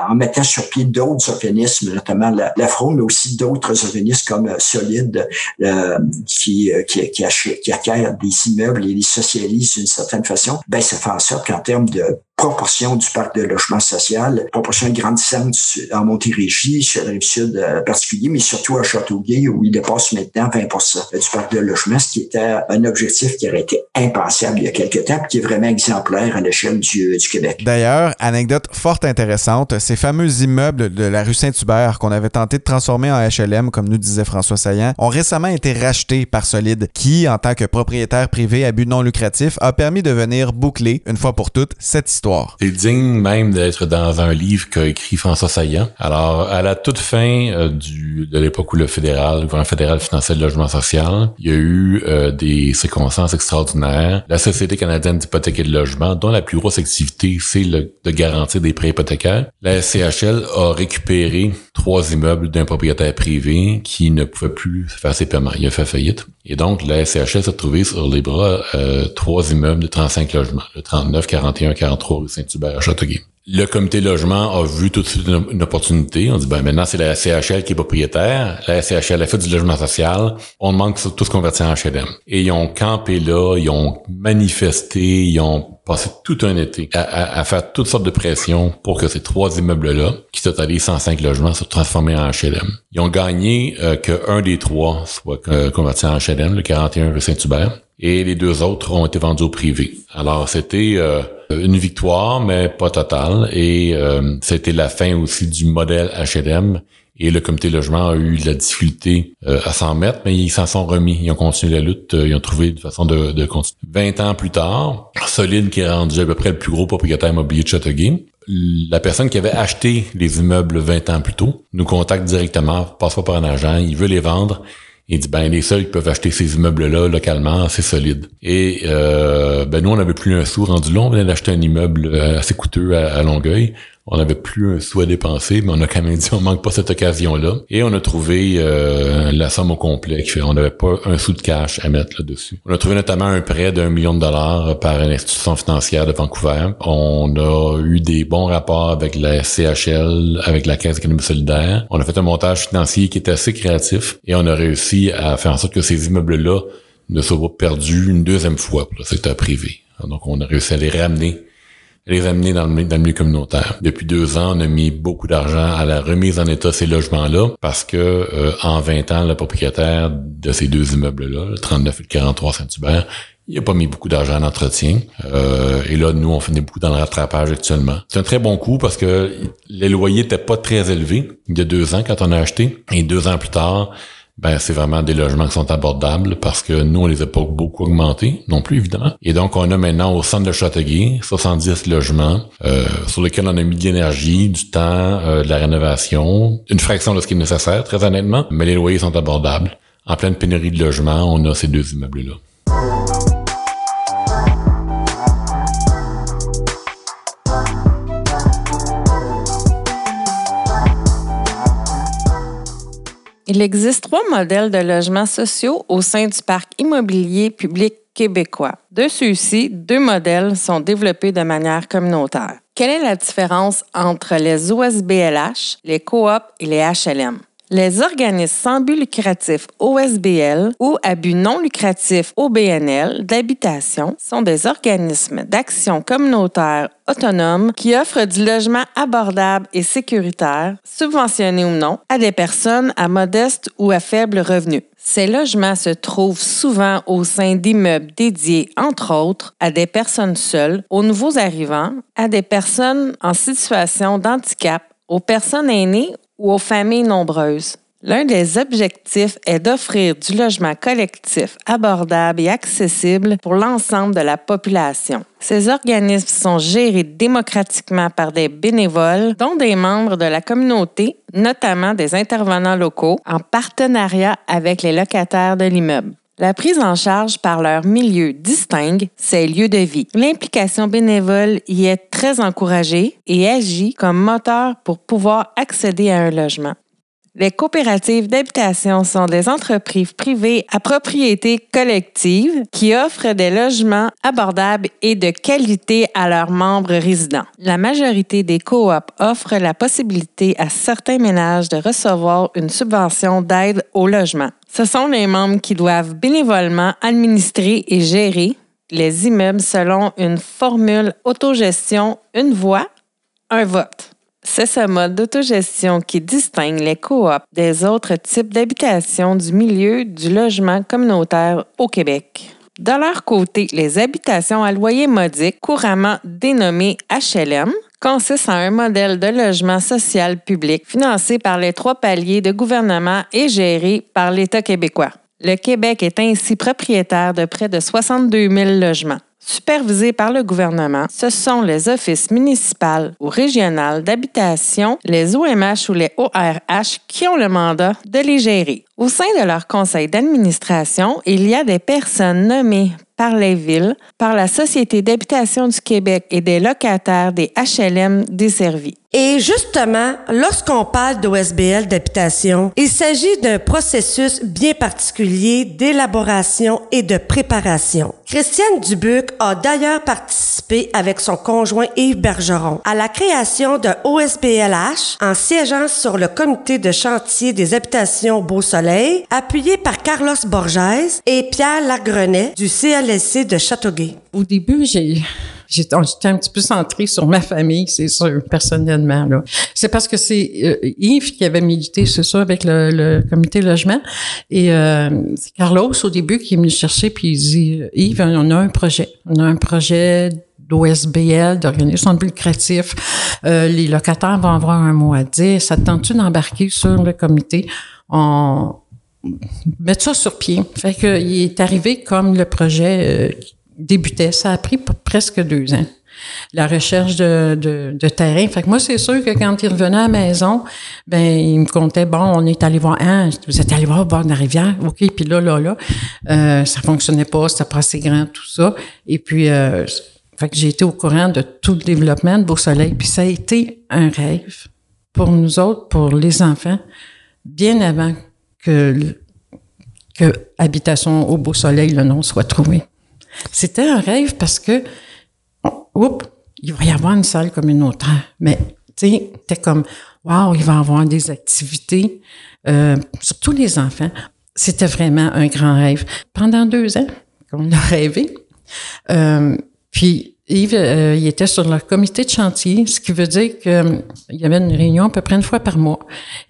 en mettant sur pied d'autres organismes, notamment la, la mais aussi d'autres organismes comme Solide, euh, qui, qui, qui, qui acquiert des immeubles et les socialise d'une certaine façon, ben ça fait en sorte qu'en termes de proportion du parc de logement social, proportion grandissante en Montérégie, sur la rive sud euh, particulier, mais surtout à Châteauguay, où il dépasse maintenant 20 du parc de logement, ce qui était un objectif qui aurait été impensable il y a quelques temps, qui est vraiment exemplaire à l'échelle du, du, Québec. D'ailleurs, anecdote fort intéressante, ces fameux immeubles de la rue Saint-Hubert qu'on avait tenté de transformer en HLM, comme nous disait François Saillant, ont récemment été rachetés par Solide, qui, en tant que propriétaire privé à but non lucratif, a permis de venir boucler, une fois pour toutes, cette histoire c'est digne même d'être dans un livre qu'a écrit François Saillant. Alors, à la toute fin euh, du, de l'époque où le fédéral, le gouvernement fédéral finançait le logement social, il y a eu euh, des circonstances extraordinaires. La Société canadienne d'hypothèque et de logement, dont la plus grosse activité, c'est de garantir des prêts hypothécaires. La SCHL a récupéré trois immeubles d'un propriétaire privé qui ne pouvait plus faire ses paiements. Il a fait faillite. Et donc, la SCHL s'est retrouvée sur les bras euh, trois immeubles de 35 logements, le 39, 41, 43 Saint-Hubert à Châteauguay. Le comité logement a vu tout de suite une, opportunité. On dit, ben maintenant, c'est la SCHL qui est propriétaire. La SCHL a fait du logement social. On demande que tout se convertir en HLM. Et ils ont campé là, ils ont manifesté, ils ont passé tout un été à, faire toutes sortes de pressions pour que ces trois immeubles-là, qui totalisent 105 logements, soient transformés en HLM. Ils ont gagné euh, qu'un des trois soit euh, converti en HLM, le 41 rue Saint-Hubert, et les deux autres ont été vendus au privé. Alors, c'était... Euh, une victoire, mais pas totale. Et euh, c'était la fin aussi du modèle HLM. Et le comité logement a eu de la difficulté euh, à s'en mettre, mais ils s'en sont remis. Ils ont continué la lutte. Euh, ils ont trouvé une façon de, de continuer. 20 ans plus tard, Solide, qui est rendu à peu près le plus gros propriétaire immobilier de Châteauguay, la personne qui avait acheté les immeubles 20 ans plus tôt nous contacte directement, passe pas par un agent, il veut les vendre il dit ben les seuls qui peuvent acheter ces immeubles-là localement, c'est solide. Et euh, ben nous on n'avait plus un sou rendu long, on venait d'acheter un immeuble euh, assez coûteux à Longueuil on n'avait plus un sou à dépenser, mais on a quand même dit on manque pas cette occasion-là. Et on a trouvé euh, la somme au complet. On n'avait pas un sou de cash à mettre là-dessus. On a trouvé notamment un prêt d'un million de dollars par une institution financière de Vancouver. On a eu des bons rapports avec la CHL, avec la Caisse économique solidaire. On a fait un montage financier qui était assez créatif et on a réussi à faire en sorte que ces immeubles-là ne soient pas perdus une deuxième fois pour le secteur privé. Donc on a réussi à les ramener les amener dans le, dans le milieu communautaire. Depuis deux ans, on a mis beaucoup d'argent à la remise en état de ces logements-là parce que euh, en 20 ans, le propriétaire de ces deux immeubles-là, le 39 et le 43 Saint-Hubert, il n'a pas mis beaucoup d'argent en entretien. Euh, et là, nous, on fait beaucoup dans le rattrapage actuellement. C'est un très bon coup parce que les loyers n'étaient pas très élevés il y a deux ans quand on a acheté. Et deux ans plus tard, ben c'est vraiment des logements qui sont abordables parce que nous, on les a pas beaucoup augmentés non plus, évidemment. Et donc, on a maintenant au centre de Châteauguay 70 logements euh, sur lesquels on a mis de l'énergie, du temps, euh, de la rénovation, une fraction de ce qui est nécessaire, très honnêtement, mais les loyers sont abordables. en pleine pénurie de logements, on a ces deux immeubles-là. Il existe trois modèles de logements sociaux au sein du parc immobilier public québécois. De ceux-ci, deux modèles sont développés de manière communautaire. Quelle est la différence entre les OSBLH, les coops et les HLM? Les organismes sans but lucratif OSBL ou à non lucratif OBNL d'habitation sont des organismes d'action communautaire autonomes qui offrent du logement abordable et sécuritaire, subventionné ou non, à des personnes à modeste ou à faible revenu. Ces logements se trouvent souvent au sein d'immeubles dédiés, entre autres, à des personnes seules, aux nouveaux arrivants, à des personnes en situation d'handicap, aux personnes aînées ou aux familles nombreuses. L'un des objectifs est d'offrir du logement collectif abordable et accessible pour l'ensemble de la population. Ces organismes sont gérés démocratiquement par des bénévoles, dont des membres de la communauté, notamment des intervenants locaux, en partenariat avec les locataires de l'immeuble. La prise en charge par leur milieu distingue ces lieux de vie. L'implication bénévole y est très encouragée et agit comme moteur pour pouvoir accéder à un logement. Les coopératives d'habitation sont des entreprises privées à propriété collective qui offrent des logements abordables et de qualité à leurs membres résidents. La majorité des coops offrent la possibilité à certains ménages de recevoir une subvention d'aide au logement. Ce sont les membres qui doivent bénévolement administrer et gérer les immeubles selon une formule autogestion, une voix, un vote. C'est ce mode d'autogestion qui distingue les coops des autres types d'habitations du milieu du logement communautaire au Québec. De leur côté, les habitations à loyer modique, couramment dénommées HLM, consistent en un modèle de logement social public financé par les trois paliers de gouvernement et géré par l'État québécois. Le Québec est ainsi propriétaire de près de 62 000 logements. Supervisés par le gouvernement, ce sont les offices municipaux ou régionaux d'habitation, les OMH ou les ORH qui ont le mandat de les gérer. Au sein de leur conseil d'administration, il y a des personnes nommées par les villes, par la Société d'habitation du Québec et des locataires des HLM desservis. Et justement, lorsqu'on parle d'OSBL d'habitation, il s'agit d'un processus bien particulier d'élaboration et de préparation. Christiane Dubuc a d'ailleurs participé avec son conjoint Yves Bergeron à la création de OSBLH en siégeant sur le comité de chantier des habitations Beau Soleil, appuyé par Carlos Borges et Pierre Lagrenet du CLSC de Châteauguay. Au début, j'ai J'étais un petit peu centrée sur ma famille, c'est sûr, personnellement. Là. C'est parce que c'est euh, Yves qui avait milité, c'est ça, avec le, le comité logement. Et euh, c'est Carlos, au début, qui est venu chercher, puis il dit, Yves, on a un projet. On a un projet d'OSBL, d'organisation de lucratif. Euh, les locataires vont avoir un mot à dire. Ça te tente-tu d'embarquer sur le comité? On mettre ça sur pied. Fait que il est arrivé comme le projet euh, débutait. Ça a pris presque deux ans. La recherche de, terrain. Fait que moi, c'est sûr que quand il revenait à la maison, ben il me comptait, bon, on est allé voir, hein, vous êtes allé voir au bord de la rivière, OK, puis là, là, là, euh, ça fonctionnait pas, c'était pas assez grand, tout ça. Et puis, euh, fait que j'ai été au courant de tout le développement de Beau Soleil, puis ça a été un rêve pour nous autres, pour les enfants, bien avant que, que Habitation au Beau Soleil, le nom soit trouvé. C'était un rêve parce que, oups, il va y avoir une salle communautaire. Mais, tu sais, c'était comme, waouh, il va y avoir des activités, euh, surtout les enfants. C'était vraiment un grand rêve. Pendant deux ans qu'on a rêvé. Euh, puis, Yves, euh, il était sur le comité de chantier, ce qui veut dire qu'il y avait une réunion à peu près une fois par mois.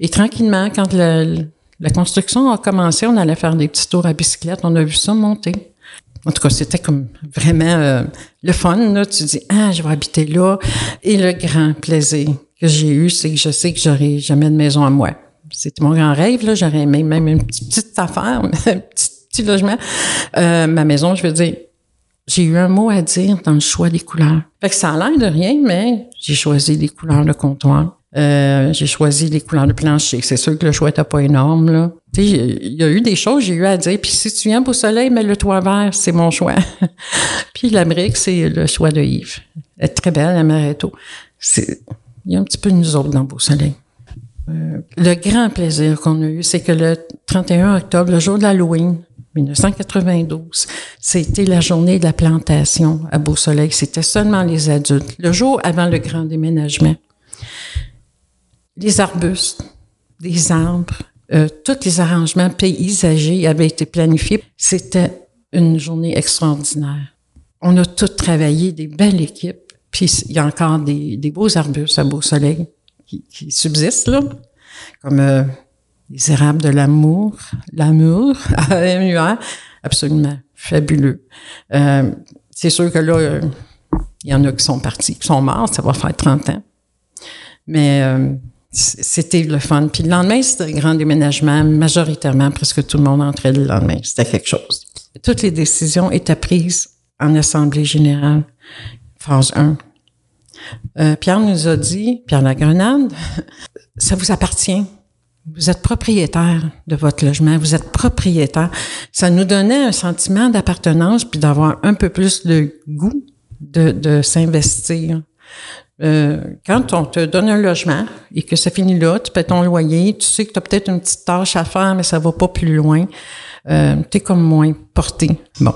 Et tranquillement, quand la construction a commencé, on allait faire des petits tours à bicyclette. On a vu ça monter. En tout cas, c'était comme vraiment euh, le fun. Là. Tu dis, ah, je vais habiter là. Et le grand plaisir que j'ai eu, c'est que je sais que j'aurai jamais de maison à moi. C'était mon grand rêve. Là. J'aurais même, même une petite, affaire, un petit, petit logement. Euh, ma maison, je veux dire, j'ai eu un mot à dire dans le choix des couleurs. Fait que ça a l'air de rien, mais j'ai choisi des couleurs de comptoir. Euh, j'ai choisi les couleurs de plancher. C'est sûr que le choix n'était pas énorme, là. Il y a eu des choses, j'ai eu à dire. Puis si tu viens Beau Soleil, mais le toit vert, c'est mon choix. puis l'Amérique, c'est le choix de Yves. Elle est très belle, la Maréto. Il y a un petit peu de nous autres dans Beau Soleil. Euh, le grand plaisir qu'on a eu, c'est que le 31 octobre, le jour de l'Halloween, 1992, c'était la journée de la plantation à Beau Soleil. C'était seulement les adultes. Le jour avant le grand déménagement. Les arbustes, des arbres, euh, tous les arrangements paysagers avaient été planifiés. C'était une journée extraordinaire. On a tous travaillé, des belles équipes. Puis il y a encore des, des beaux arbustes à Beau Soleil qui, qui subsistent, là, comme euh, les érables de l'amour, l'amour, absolument fabuleux. Euh, c'est sûr que là, euh, il y en a qui sont partis, qui sont morts, ça va faire 30 ans. Mais euh, c'était le fun. Puis le lendemain, c'était un grand déménagement. Majoritairement, presque tout le monde entrait le lendemain. C'était quelque chose. Toutes les décisions étaient prises en Assemblée générale, phase 1. Euh, Pierre nous a dit, Pierre Lagrenade, ça vous appartient. Vous êtes propriétaire de votre logement, vous êtes propriétaire. Ça nous donnait un sentiment d'appartenance puis d'avoir un peu plus de goût de, de s'investir. Euh, quand on te donne un logement et que ça finit là, tu paies ton loyer, tu sais que tu as peut-être une petite tâche à faire, mais ça va pas plus loin. Euh, tu es comme moins porté. Bon.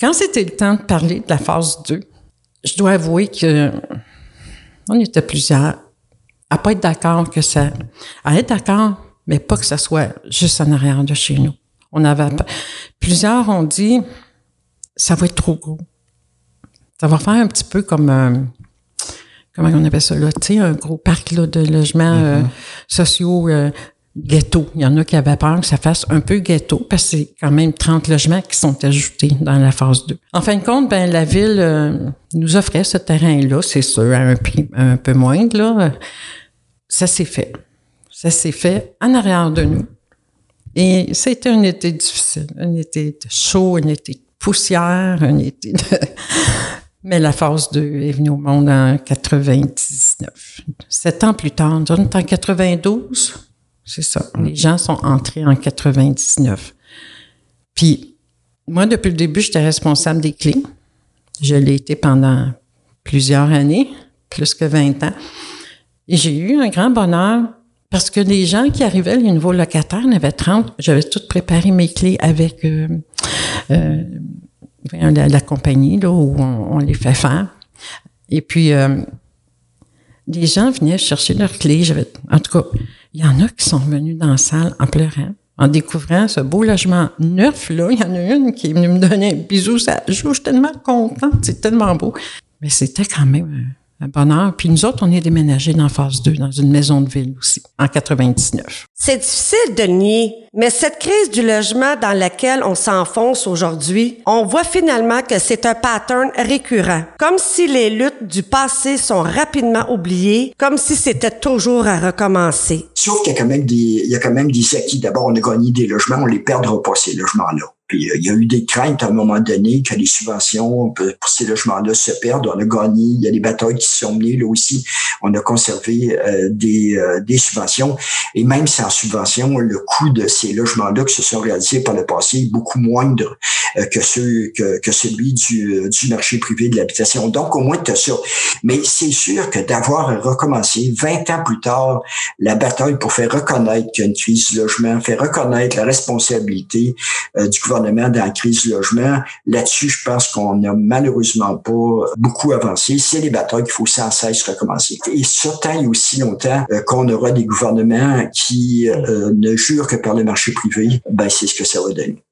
Quand c'était le temps de parler de la phase 2, je dois avouer que on était plusieurs à pas être d'accord que ça, à être d'accord, mais pas que ça soit juste en arrière de chez nous. On avait, plusieurs ont dit, ça va être trop gros. Ça va faire un petit peu comme, euh, comment on appelle ça là, tu sais, un gros parc là, de logements euh, sociaux euh, ghetto. Il y en a qui avaient peur que ça fasse un peu ghetto parce que c'est quand même 30 logements qui sont ajoutés dans la phase 2. En fin de compte, ben la ville euh, nous offrait ce terrain-là, c'est sûr, à un prix un peu moindre. Là. Ça s'est fait. Ça s'est fait en arrière de nous. Et c'était un été difficile, un été chaud, un été de poussière, un été de... Mais la phase 2 est venue au monde en 99. Sept ans plus tard, on est en 92. C'est ça. Les gens sont entrés en 99. Puis, moi, depuis le début, j'étais responsable des clés. Je l'ai été pendant plusieurs années, plus que 20 ans. Et j'ai eu un grand bonheur parce que les gens qui arrivaient, les nouveaux locataires, en avaient 30. J'avais tout préparé mes clés avec euh, euh, la, compagnie là, où on, les fait faire. Et puis, euh, les gens venaient chercher leurs clés. En tout cas, il y en a qui sont venus dans la salle en pleurant, en découvrant ce beau logement neuf, là. Il y en a une qui est venue me donner un bisou. Ça, je suis tellement contente. C'est tellement beau. Mais c'était quand même un bonheur. Puis nous autres, on est déménagés dans phase 2, dans une maison de ville aussi, en 99. C'est difficile de nier, mais cette crise du logement dans laquelle on s'enfonce aujourd'hui, on voit finalement que c'est un pattern récurrent. Comme si les luttes du passé sont rapidement oubliées, comme si c'était toujours à recommencer. Sauf qu'il y a quand même des, il y a quand même des acquis. D'abord, on a gagné des logements, on les perdra pas, ces logements-là. Puis il y a eu des craintes à un moment donné que les subventions pour ces logements-là se perdent. On a gagné, il y a des batailles qui se sont menées là aussi. On a conservé euh, des, euh, des subventions. Et même sans subvention, le coût de ces logements-là qui se sont réalisés par le passé est beaucoup moindre euh, que, ceux, que, que celui du, du marché privé de l'habitation. Donc au moins tu as ça. Mais c'est sûr que d'avoir recommencé 20 ans plus tard la bataille pour faire reconnaître qu'il y a une crise du logement, faire reconnaître la responsabilité du gouvernement dans la crise logement. Là-dessus, je pense qu'on n'a malheureusement pas beaucoup avancé. C'est les batailles qu'il faut sans cesse recommencer. Et ça, tant aussi longtemps euh, qu'on aura des gouvernements qui euh, ne jurent que par le marché privé, ben c'est ce que ça va donner.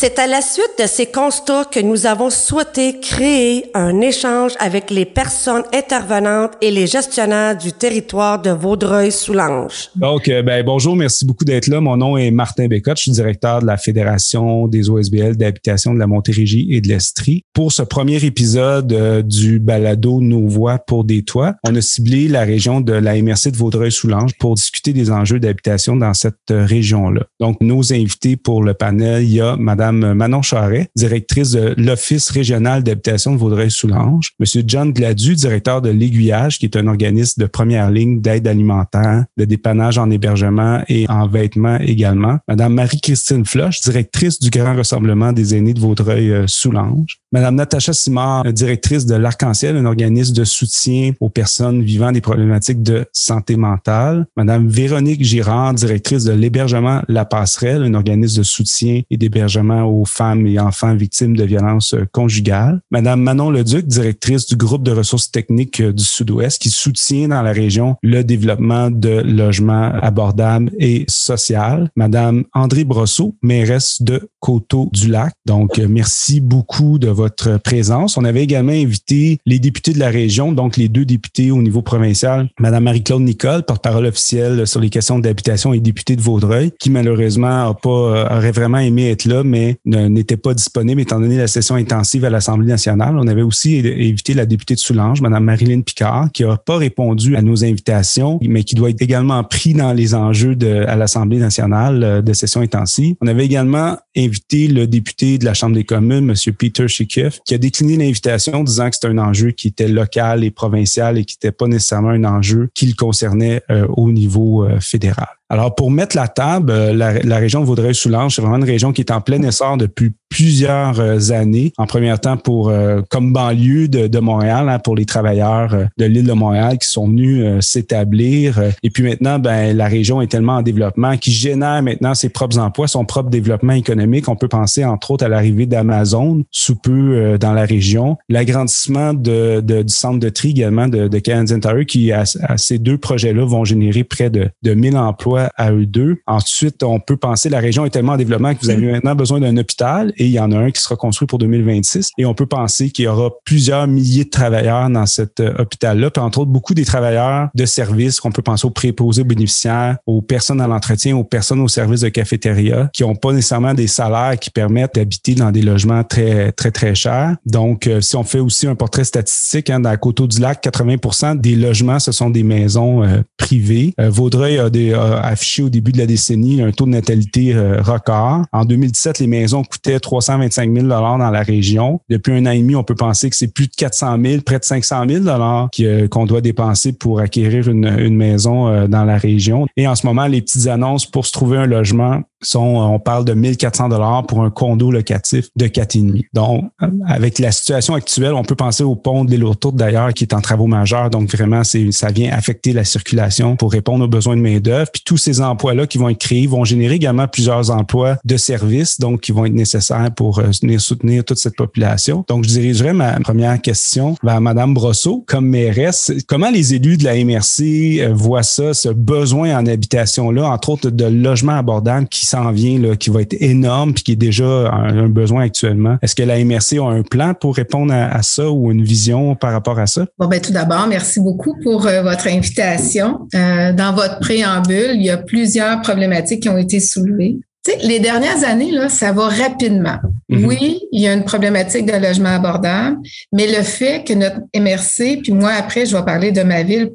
C'est à la suite de ces constats que nous avons souhaité créer un échange avec les personnes intervenantes et les gestionnaires du territoire de Vaudreuil-Soulanges. Donc, euh, ben, bonjour, merci beaucoup d'être là. Mon nom est Martin Bécotte, je suis directeur de la Fédération des OSBL d'habitation de la Montérégie et de l'Estrie. Pour ce premier épisode euh, du balado Nos voix pour des toits, on a ciblé la région de la MRC de Vaudreuil-Soulanges pour discuter des enjeux d'habitation dans cette euh, région-là. Donc, nos invités pour le panel, il y a Madame Madame Manon Charret, directrice de l'Office régional d'habitation de Vaudreuil-Soulanges, Monsieur John Gladu, directeur de l'Aiguillage, qui est un organisme de première ligne d'aide alimentaire, de dépannage en hébergement et en vêtements également, Madame Marie-Christine Floch, directrice du Grand Rassemblement des aînés de Vaudreuil-Soulanges, Madame Natacha Simard, directrice de l'Arc-en-Ciel, un organisme de soutien aux personnes vivant des problématiques de santé mentale, Madame Véronique Girard, directrice de l'hébergement La Passerelle, un organisme de soutien et d'hébergement aux femmes et enfants victimes de violences conjugales. Madame Manon Leduc, directrice du groupe de ressources techniques du Sud-Ouest, qui soutient dans la région le développement de logements abordables et social. Madame André Brosseau, mairesse de Coteau-du-Lac. Donc, merci beaucoup de votre présence. On avait également invité les députés de la région, donc les deux députés au niveau provincial, Madame Marie-Claude Nicole, porte-parole officielle sur les questions d'habitation et députée de Vaudreuil, qui malheureusement a pas, euh, aurait vraiment aimé être là, mais n'était pas disponible étant donné la session intensive à l'Assemblée nationale. On avait aussi invité la députée de Soulanges, Madame Marilyn Picard, qui n'a pas répondu à nos invitations, mais qui doit être également pris dans les enjeux de, à l'Assemblée nationale euh, de session intensive. On avait également invité le député de la Chambre des communes, Monsieur Peter Shikif, qui a décliné l'invitation disant que c'était un enjeu qui était local et provincial et qui n'était pas nécessairement un enjeu qui le concernait euh, au niveau euh, fédéral. Alors, pour mettre la table, euh, la, région de Vaudreuil-Soulanges, c'est vraiment une région qui est en plein essor depuis plusieurs euh, années. En premier temps, pour euh, comme banlieue de, Montréal, hein, pour les travailleurs de l'île de Montréal qui sont venus s'établir. Et puis maintenant, ben, la région est tellement en développement qui génère maintenant ses propres emplois, son propre développement économique. On peut penser entre autres à l'arrivée d'Amazon sous peu dans la région, l'agrandissement de, du centre de tri également de, de Canadian Tire qui, à, ces deux projets-là, vont générer près de, de 1000 emplois à eux deux. Ensuite, on peut penser la région est tellement en développement que vous avez maintenant besoin d'un hôpital et il y en a un qui sera construit pour 2026. Et on peut penser qu'il y aura plusieurs milliers de travailleurs dans cet euh, hôpital-là, puis entre autres beaucoup des travailleurs de services qu'on peut penser aux préposés aux bénéficiaires, aux personnes à l'entretien, aux personnes au service de cafétéria qui n'ont pas nécessairement des salaires qui permettent d'habiter dans des logements très, très, très chers. Donc, euh, si on fait aussi un portrait statistique, hein, dans la Coteau du Lac, 80% des logements, ce sont des maisons euh, privées. Vaudreuil a, des, affiché au début de la décennie un taux de natalité record. En 2017, les maisons coûtaient 325 000 dans la région. Depuis un an et demi, on peut penser que c'est plus de 400 000, près de 500 000 euh, qu'on doit dépenser pour acquérir une, maison euh, dans la région. Et en ce moment, les petites annonces pour se trouver un logement sont, on parle de 1400 dollars pour un condo locatif de 4,5. Donc, avec la situation actuelle, on peut penser au pont de l'île d'ailleurs, qui est en travaux majeurs. Donc, vraiment, ça vient affecter la circulation pour répondre aux besoins de main-d'œuvre. Puis tous ces emplois-là qui vont être créés vont générer également plusieurs emplois de services, donc qui vont être nécessaires pour euh, soutenir toute cette population. Donc, je dirigerai ma première question vers Madame Brosseau, comme mairesse. Comment les élus de la MRC euh, voient ça, ce besoin en habitation-là, entre autres de logements abordables qui s'en vient, qui va être énorme puis qui est déjà un, besoin actuellement? Est-ce que la MRC a un plan pour répondre à, ça ou une vision par rapport à ça? Bon, ben, tout d'abord, merci beaucoup pour euh, votre invitation. Dans votre préambule, il y a plusieurs problématiques qui ont été soulevées. Les dernières années, là, ça va rapidement. Mm-hmm. Oui, il y a une problématique de logement abordable, mais le fait que notre MRC, puis moi, après, je vais parler de ma ville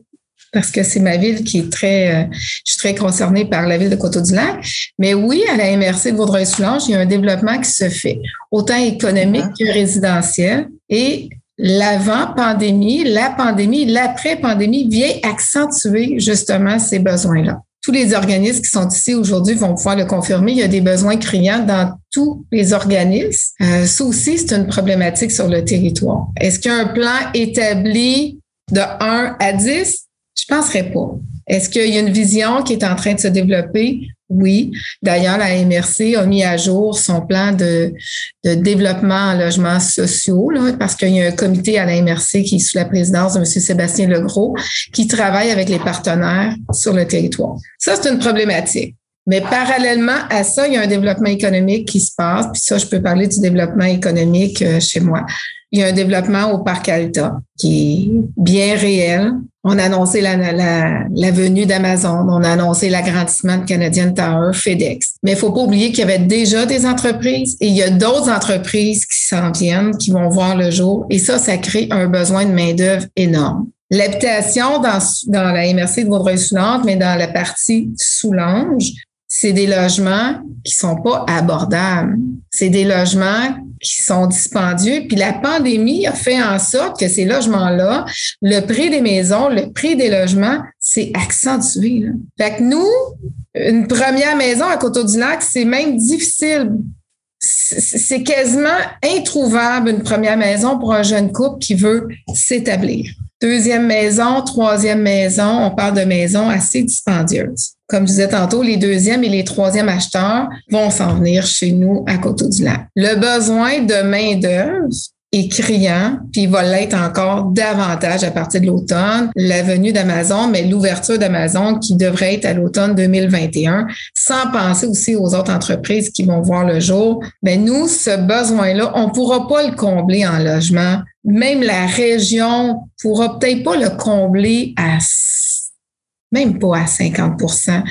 parce que c'est ma ville qui est très, euh, je suis très concernée par la ville de Coteau-du-Lac. Mais oui, à la MRC de Vaudreuil-Soulanges, il y a un développement qui se fait, autant économique que résidentiel. Et l'avant-pandémie, la pandémie, l'après-pandémie vient accentuer justement ces besoins-là. Tous les organismes qui sont ici aujourd'hui vont pouvoir le confirmer. Il y a des besoins criants dans tous les organismes. Euh, ça aussi, c'est une problématique sur le territoire. Est-ce qu'il y a un plan établi de 1 à 10? Je penserais pas. Est-ce qu'il y a une vision qui est en train de se développer? Oui. D'ailleurs, la MRC a mis à jour son plan de, développement en logements sociaux, parce qu'il y a un comité à la MRC qui est sous la présidence de M. Sébastien Legros, qui travaille avec les partenaires sur le territoire. Ça, c'est une problématique. Mais parallèlement à ça, il y a un développement économique qui se passe. Puis ça, je peux parler du développement économique euh, chez moi. Il y a un développement au parc Alta qui est bien réel. On a annoncé la, venue d'Amazon, on a annoncé l'agrandissement de Canadian Tower, FedEx. Mais il faut pas oublier qu'il y avait déjà des entreprises et il y a d'autres entreprises qui s'en viennent, qui vont voir le jour. Et ça, ça crée un besoin de main-d'œuvre énorme. L'habitation dans, dans la MRC de Vaudreuil-Soulanges, mais dans la partie Soulanges, c'est des logements qui sont pas abordables. C'est des logements qui sont dispendieux. Puis la pandémie a fait en sorte que ces logements-là, le prix des maisons, le prix des logements, c'est accentué. Là. Fait que nous, une première maison à Coteau-du-Lac, c'est même difficile. C'est quasiment introuvable une première maison pour un jeune couple qui veut s'établir. Deuxième maison, troisième maison, on parle de maisons assez dispendieuses. Comme je disais tantôt, les deuxièmes et les troisièmes acheteurs vont s'en venir chez nous à Coteau-du-Lac. Le besoin de main-d'œuvre est criant, puis il va l'être encore davantage à partir de l'automne. La venue d'Amazon, mais l'ouverture d'Amazon qui devrait être à l'automne 2021, sans penser aussi aux autres entreprises qui vont voir le jour. Mais ben, nous, ce besoin-là, on pourra pas le combler en logement. Même la région pourra peut-être pas le combler à même pas à 50%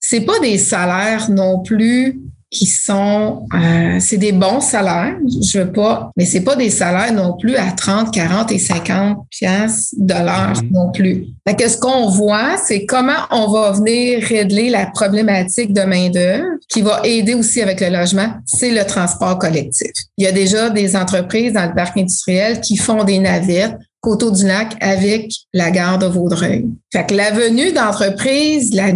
C'est pas des salaires non plus qui sont, euh, c'est des bons salaires, je veux pas, mais c'est pas des salaires non plus à 30, 40 et 50 pièces de l'heure mm-hmm. non plus. Fait que ce qu'on voit, c'est comment on va venir régler la problématique de main d'œuvre, qui va aider aussi avec le logement, c'est le transport collectif. Il y a déjà des entreprises dans le parc industriel qui font des navettes Coteau du Lac avec la gare de Vaudreuil. Fait que la venue d'entreprise, la,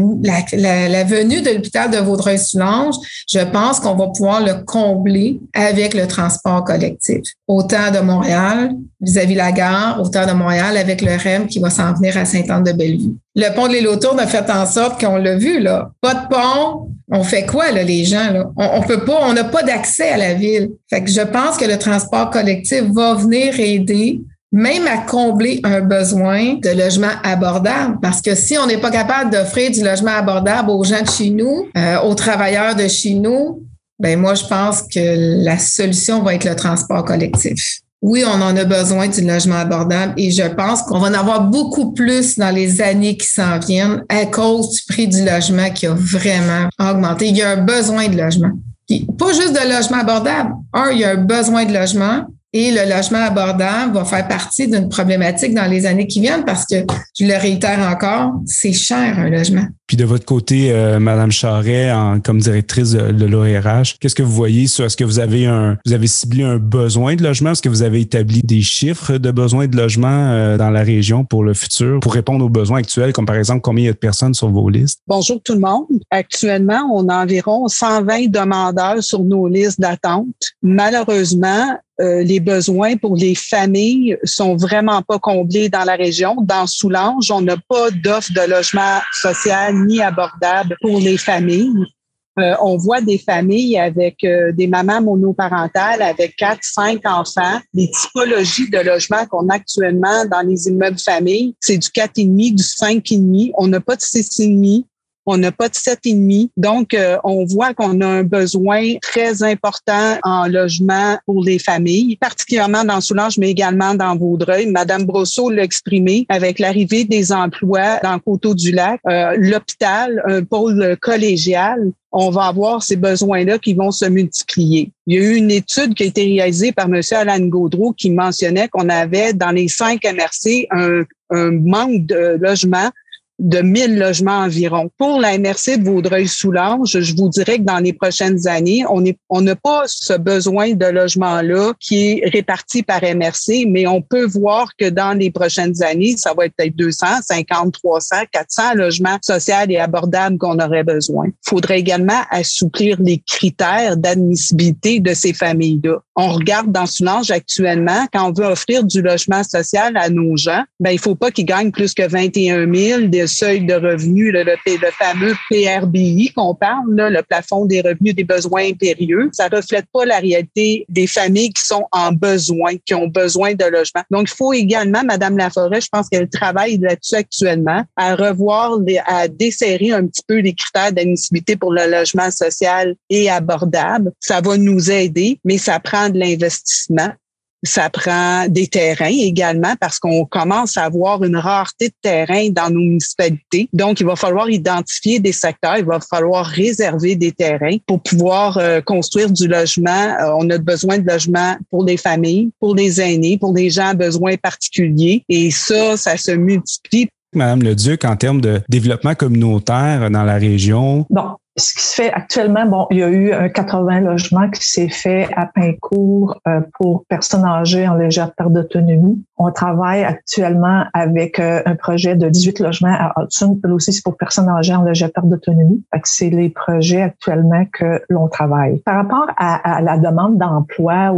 la, la, venue de l'hôpital de Vaudreuil-Soulanges, je pense qu'on va pouvoir le combler avec le transport collectif. Autant de Montréal vis-à-vis la gare, autant de Montréal avec le REM qui va s'en venir à Sainte-Anne-de-Bellevue. Le pont de l'île autour a fait en sorte qu'on l'a vu, là. Pas de pont. On fait quoi, là, les gens, là? On, on peut pas, on n'a pas d'accès à la ville. Fait que je pense que le transport collectif va venir aider même à combler un besoin de logement abordable. Parce que si on n'est pas capable d'offrir du logement abordable aux gens de chez nous, euh, aux travailleurs de chez nous, ben moi, je pense que la solution va être le transport collectif. Oui, on en a besoin du logement abordable et je pense qu'on va en avoir beaucoup plus dans les années qui s'en viennent à cause du prix du logement qui a vraiment augmenté. Il y a un besoin de logement. pas juste de logement abordable. Un, il y a un besoin de logement. Et le logement abordable va faire partie d'une problématique dans les années qui viennent parce que, je le réitère encore, c'est cher un logement. Puis de votre côté, euh, Madame Charret, en, comme directrice de, de l'ORH, qu'est-ce que vous voyez sur est-ce que vous avez un vous avez ciblé un besoin de logement? Est-ce que vous avez établi des chiffres de besoins de logement euh, dans la région pour le futur, pour répondre aux besoins actuels, comme par exemple combien il y a de personnes sur vos listes? Bonjour tout le monde. Actuellement, on a environ 120 demandeurs sur nos listes d'attente. Malheureusement, euh, les besoins pour les familles sont vraiment pas comblés dans la région. Dans Soulanges, on n'a pas d'offre de logement social ni abordable pour les familles. Euh, on voit des familles avec euh, des mamans monoparentales avec quatre, cinq enfants. Les typologies de logement qu'on a actuellement dans les immeubles familles, c'est du 4,5, du 5,5. On n'a pas de 6,5 on n'a pas de 7,5. Donc, euh, on voit qu'on a un besoin très important en logement pour les familles, particulièrement dans Soulanges, mais également dans Vaudreuil. Madame Brosseau l'a exprimé avec l'arrivée des emplois dans Coteau-du-Lac, euh, l'hôpital, un pôle collégial on va avoir ces besoins-là qui vont se multiplier. Il y a eu une étude qui a été réalisée par M. Alan Gaudreau qui mentionnait qu'on avait dans les cinq MRC un, un manque de logements de 1000 logements environ. Pour la MRC de Vaudreuil-Soulanges, je vous dirais que dans les prochaines années, on n'a on pas ce besoin de logement-là qui est réparti par MRC, mais on peut voir que dans les prochaines années, ça va être peut-être 200, 50, 300, 400 logements sociaux et abordables qu'on aurait besoin. Il faudrait également assouplir les critères d'admissibilité de ces familles-là. On regarde dans Soulanges actuellement, quand on veut offrir du logement social à nos gens, ben il faut pas qu'ils gagnent plus que 21 000 seuil de revenus, le, le, fameux PRBI qu'on parle, là, le plafond des revenus des besoins impérieux. Ça reflète pas la réalité des familles qui sont en besoin, qui ont besoin de logement. Donc, il faut également, Madame Laforêt, je pense qu'elle travaille là-dessus actuellement, à revoir, à desserrer un petit peu les critères d'admissibilité pour le logement social et abordable. Ça va nous aider, mais ça prend de l'investissement. Ça prend des terrains également parce qu'on commence à avoir une rareté de terrain dans nos municipalités. Donc, il va falloir identifier des secteurs, il va falloir réserver des terrains pour pouvoir euh, construire du logement. Euh, on a besoin de logements pour les familles, pour les aînés, pour les gens à besoins particuliers. Et ça, ça se multiplie Madame le Duc, en termes de développement communautaire dans la région? Bon, ce qui se fait actuellement, bon, il y a eu un 80 logements qui s'est fait à Pincourt euh, pour personnes âgées en légère perte d'autonomie. On travaille actuellement avec euh, un projet de 18 logements à Hudson. Là aussi, c'est pour personnes âgées en légère perte d'autonomie. C'est les projets actuellement que l'on travaille. Par rapport à, à la demande d'emploi,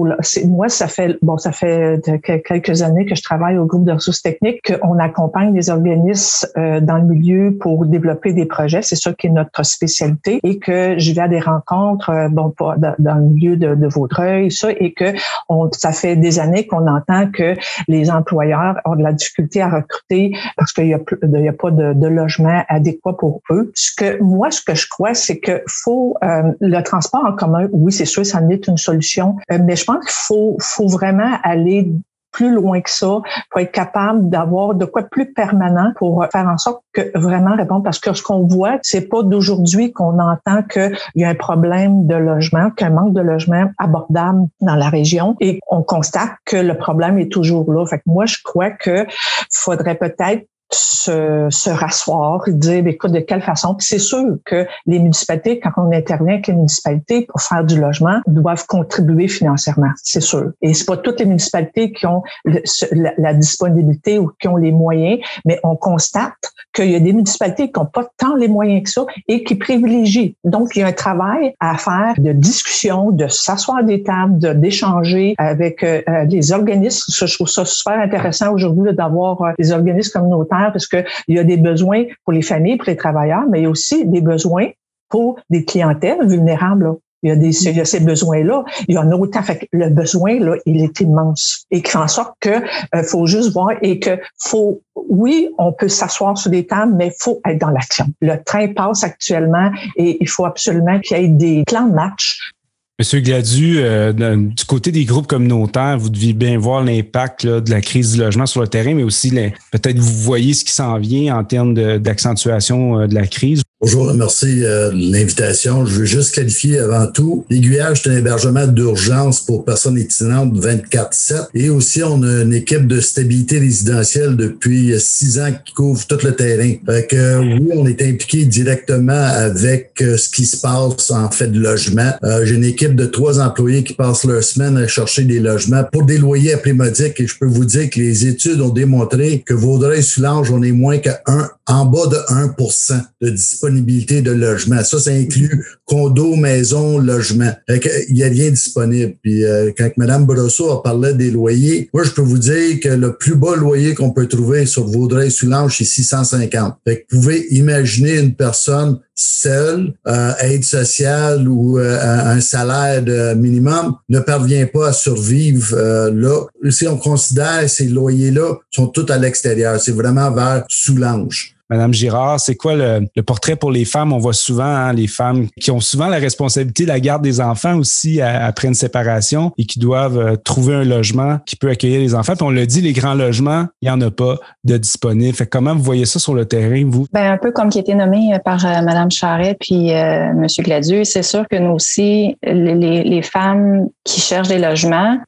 moi, ça fait bon, ça fait quelques années que je travaille au groupe de ressources techniques, qu'on accompagne les organismes euh, dans le milieu pour développer des projets. C'est ça qui est notre spécialité et que je vais à des rencontres, euh, bon, dans, dans le milieu de, de Vaudreuil, ça, et que on, ça fait des années qu'on entend que les employeurs ont de la difficulté à recruter parce qu'il y a, a pas de, de, logement adéquat pour eux. Ce que moi, ce que je crois, c'est que faut euh, le transport en commun. Oui, c'est sûr, ça en est une solution, euh, mais je pense qu'il faut, faut vraiment aller plus loin que ça pour être capable d'avoir de quoi plus permanent pour faire en sorte que vraiment répondre. Parce que ce qu'on voit c'est pas d'aujourd'hui qu'on entend qu'il y a un problème de logement qu'un manque de logement abordable dans la région. Et on constate que le problème est toujours là. Fait que moi je crois que faudrait peut-être se, se rasseoir dire, ben, écoute, de quelle façon? C'est sûr que les municipalités, quand on intervient avec les municipalités pour faire du logement, doivent contribuer financièrement, c'est sûr. Et c'est pas toutes les municipalités qui ont la, disponibilité ou qui ont les moyens, mais on constate qu'il y a des municipalités qui n'ont pas tant les moyens que ça et qui privilégient. Donc, il y a un travail à faire de discussion, de s'asseoir des tables, d'échanger avec euh, euh, les organismes. Je trouve ça super intéressant aujourd'hui d'avoir euh, des organismes communautaires parce qu'il y a des besoins pour les familles, pour les travailleurs, mais il y a aussi des besoins pour des clientèles vulnérables. Il y a, des, ces besoins-là. Il y en a autant. Fait le besoin, là, il est immense. Et qui fait en sorte que euh, faut juste voir et que faut, oui, on peut s'asseoir sur des tables, mais faut être dans l'action. Le train passe actuellement et il faut absolument qu'il y ait des plans de match Monsieur Gladu, euh, du côté des groupes communautaires, vous deviez bien voir l'impact de la crise du logement sur le terrain, mais aussi peut-être vous voyez ce qui s'en vient en termes d'accentuation euh, de la crise. Bonjour, merci euh, de l'invitation. Je veux juste qualifier avant tout. L'aiguillage, c'est un hébergement d'urgence pour personnes itinérantes 24-7. Et aussi, on a une équipe de stabilité résidentielle depuis six ans qui couvre tout le terrain. Fait que, oui, on est impliqué directement avec euh, ce qui se passe en fait de logement. Euh, j'ai une équipe de trois employés qui passent leur semaine à chercher des logements pour des loyers à prix modique. Et je peux vous dire que les études ont démontré que Vaudreuil-Soulanges, on est moins qu'un en bas de 1% de disponibilité de logement. Ça, ça inclut condo, maison, logement. Il n'y a rien disponible. Puis euh, quand Mme Brosseau a parlé des loyers, moi, je peux vous dire que le plus bas loyer qu'on peut trouver sur Vaudreuil-Soulanges, c'est 650. Fait que vous pouvez imaginer une personne seule, euh, aide sociale ou euh, un salaire de minimum, ne parvient pas à survivre euh, là. Si on considère ces loyers-là sont tous à l'extérieur, c'est vraiment vers Soulanges. Madame Girard, c'est quoi le, portrait pour les femmes? On voit souvent hein, les femmes qui ont souvent la responsabilité de la garde des enfants aussi après une séparation et qui doivent euh, trouver un logement qui peut accueillir les enfants. Puis on le dit, les grands logements, il n'y en a pas de disponibles. Fait comment vous voyez ça sur le terrain, vous? Ben, un peu comme qui a été nommé euh, par euh, Madame Charret puis euh, Monsieur Gladieux, c'est sûr que nous aussi, les, les, femmes qui cherchent des logements,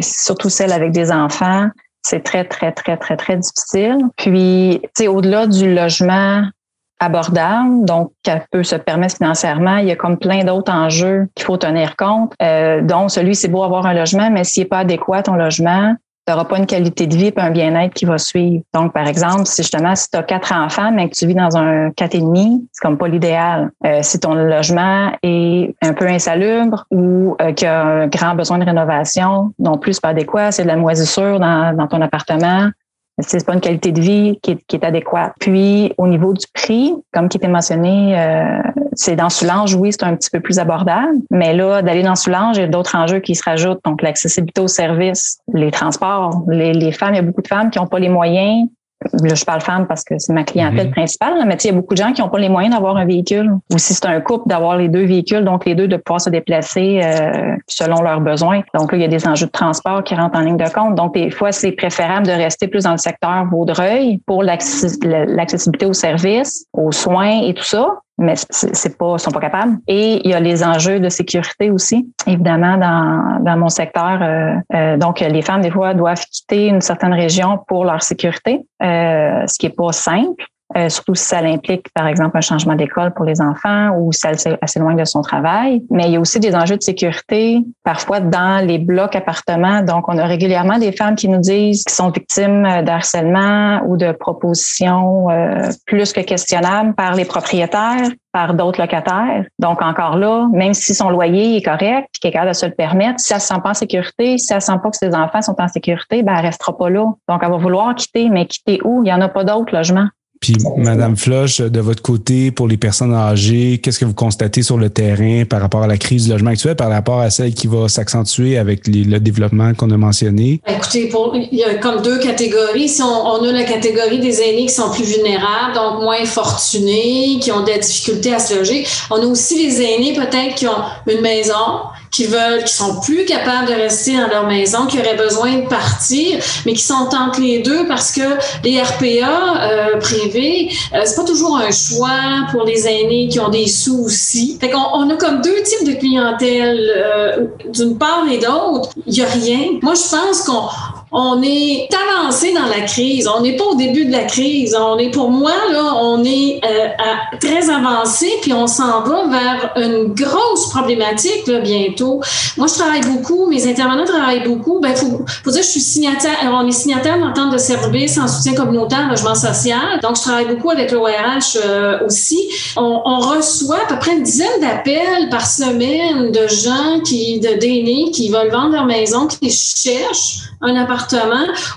surtout celles avec des enfants, c'est très, très, très, très, très difficile. Puis, au-delà du logement abordable, donc qu'elle peut se permettre financièrement. Il y a comme plein d'autres enjeux qu'il faut tenir compte, euh, dont celui, c'est beau avoir un logement, mais s'il n'est pas adéquat ton logement, tu n'auras pas une qualité de vie et un bien-être qui va suivre. Donc, par exemple, si justement, si tu as quatre enfants, mais que tu vis dans un quatre et demi, c'est comme pas l'idéal. Euh, si ton logement est un peu insalubre ou euh, qu'il y a un grand besoin de rénovation, non plus pas adéquat, c'est de la moisissure dans, dans ton appartement, c'est pas une qualité de vie qui est, qui est, adéquate. Puis au niveau du prix, comme qui était mentionné, euh, c'est dans Soulange, oui, c'est un petit peu plus abordable, mais là, d'aller dans Soulange, il y a d'autres enjeux qui se rajoutent, donc l'accessibilité aux services, les transports, les, les femmes, il y a beaucoup de femmes qui n'ont pas les moyens là, je parle femme parce que c'est ma clientèle mhm. principale, mais il y a beaucoup de gens qui n'ont pas les moyens d'avoir un véhicule. Ou si c'est un couple, d'avoir les deux véhicules, donc les deux de pouvoir se déplacer euh, selon leurs besoins. Donc là, il y a des enjeux de transport qui rentrent en ligne de compte. Donc, des fois, c'est préférable de rester plus dans le secteur Vaudreuil pour l'accessibilité aux services, aux soins et tout ça mais c'est pas, sont pas capables. Et il y a les enjeux de sécurité aussi, évidemment, dans, dans mon secteur. Euh, euh, donc, les femmes, des fois, doivent quitter une certaine région pour leur sécurité, euh, ce qui est pas simple. Euh, surtout si ça implique, par exemple, un changement d'école pour les enfants ou si elle, s'éloigne de son travail. Mais il y a aussi des enjeux de sécurité, parfois dans les blocs appartements. Donc, on a régulièrement des femmes qui nous disent qu'ils sont victimes d'harcèlement ou de propositions euh, plus que questionnables par les propriétaires par d'autres locataires. Donc, encore là, même si son loyer est correct, puis qu'elle de se le permettre, si elle ne se sent pas en sécurité, si elle ne sent pas que ses enfants sont en sécurité, ben, elle restera pas là. Donc, elle va vouloir quitter, mais quitter où? Il n'y en a pas d'autres logements. Puis, Madame Floch, de votre côté, pour les personnes âgées, qu'est-ce que vous constatez sur le terrain par rapport à la crise du logement actuel, par rapport à celle qui va s'accentuer avec le développement qu'on a mentionné? Écoutez, pour, il y a comme deux catégories. Si on, on, a la catégorie des aînés qui sont plus vulnérables, donc moins fortunés, qui ont des difficultés à se loger. On a aussi les aînés peut-être qui ont une maison, qui veulent, qui sont plus capables de rester dans leur maison, qui auraient besoin de partir, mais qui sont entre les deux parce que les RPA euh, privés, euh, c'est pas toujours un choix pour les aînés qui ont des sous aussi. Fait qu'on on a comme deux types de clientèle, euh, d'une part et d'autre. Il y a rien. Moi, je pense qu'on on est avancé dans la crise. On n'est pas au début de la crise. On est, pour moi, là, on est euh, très avancé, puis on s'en va vers une grosse problématique là, bientôt. Moi, je travaille beaucoup, mes intervenants travaillent beaucoup. Ben, faut, faut dire, je suis signataire. On est signataire d'entente de service en soutien communautaire, logement social. Donc, je travaille beaucoup avec l'ORH euh, aussi. On, on, reçoit à peu près une dizaine d'appels par semaine de gens qui, de d'aînés qui veulent vendre leur maison, qui cherchent un appartement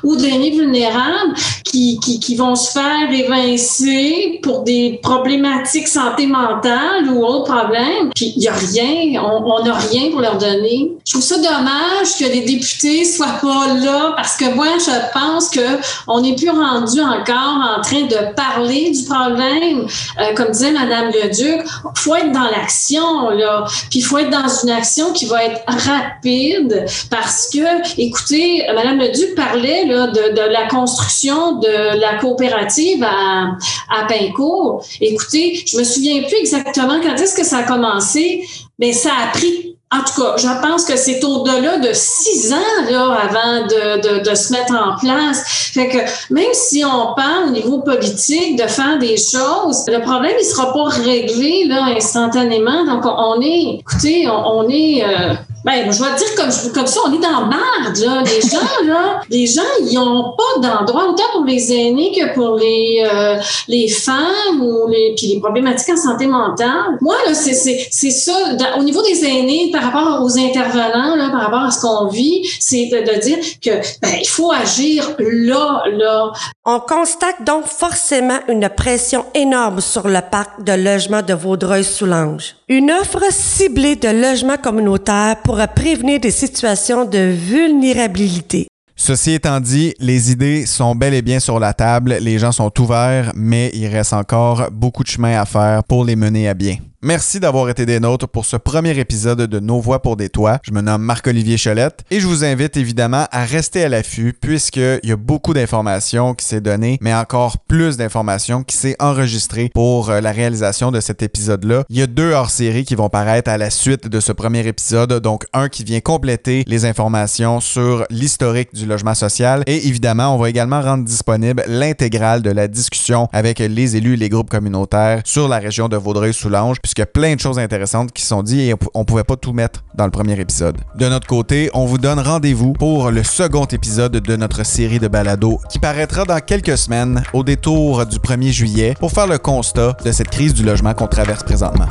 ou d'aînés vulnérables qui, qui, qui, vont se faire évincer pour des problématiques santé mentale ou autres problèmes. Puis il n'y a rien, on n'a rien pour leur donner. Je trouve ça dommage que les députés soient pas là parce que moi, je pense que on n'est plus rendu encore en train de parler du problème. Euh, comme disait Madame Leduc, faut être dans l'action, là. Puis il faut être dans une action qui va être rapide parce que, écoutez, Madame Leduc parlait là, de, de, la construction de la coopérative à, à Pincourt. Écoutez, je me souviens plus exactement quand est-ce que ça a commencé, mais ça a pris en tout cas, je pense que c'est au-delà de six ans avant de, se mettre en place. Fait que même si on parle au niveau politique de faire des choses, le problème il sera pas réglé là instantanément. Donc on est, écoutez, on, on est euh, ben, je vais dire comme, comme ça, on est dans marde, là. Les gens, là, les gens, ils n'ont pas d'endroit, autant pour les aînés que pour les, euh, les femmes ou les, puis les problématiques en santé mentale. Moi, là, c'est, c'est, c'est ça. au niveau des aînés, par rapport aux intervenants, là, par rapport à ce qu'on vit, c'est de, de dire que, ben, il faut agir là, là. On constate donc forcément une pression énorme sur le parc de logement de Vaudreuil-Soulanges. Une offre ciblée de logements communautaires pour prévenir des situations de vulnérabilité. Ceci étant dit, les idées sont bel et bien sur la table, les gens sont ouverts, mais il reste encore beaucoup de chemin à faire pour les mener à bien. Merci d'avoir été des nôtres pour ce premier épisode de Nos Voix pour des Toits. Je me nomme Marc-Olivier Cholette et je vous invite évidemment à rester à l'affût puisqu'il y a beaucoup d'informations qui s'est données, mais encore plus d'informations qui s'est enregistrées pour euh, la réalisation de cet épisode-là. Il y a deux hors-séries qui vont paraître à la suite de ce premier épisode, donc un qui vient compléter les informations sur l'historique du logement social et évidemment, on va également rendre disponible l'intégrale de la discussion avec les élus et les groupes communautaires sur la région de Vaudreuil-Soulanges qu'il y a plein de choses intéressantes qui sont dites et on pouvait pas tout mettre dans le premier épisode. De notre côté, on vous donne rendez-vous pour le second épisode de notre série de balados qui paraîtra dans quelques semaines au détour du 1er juillet pour faire le constat de cette crise du logement qu'on traverse présentement.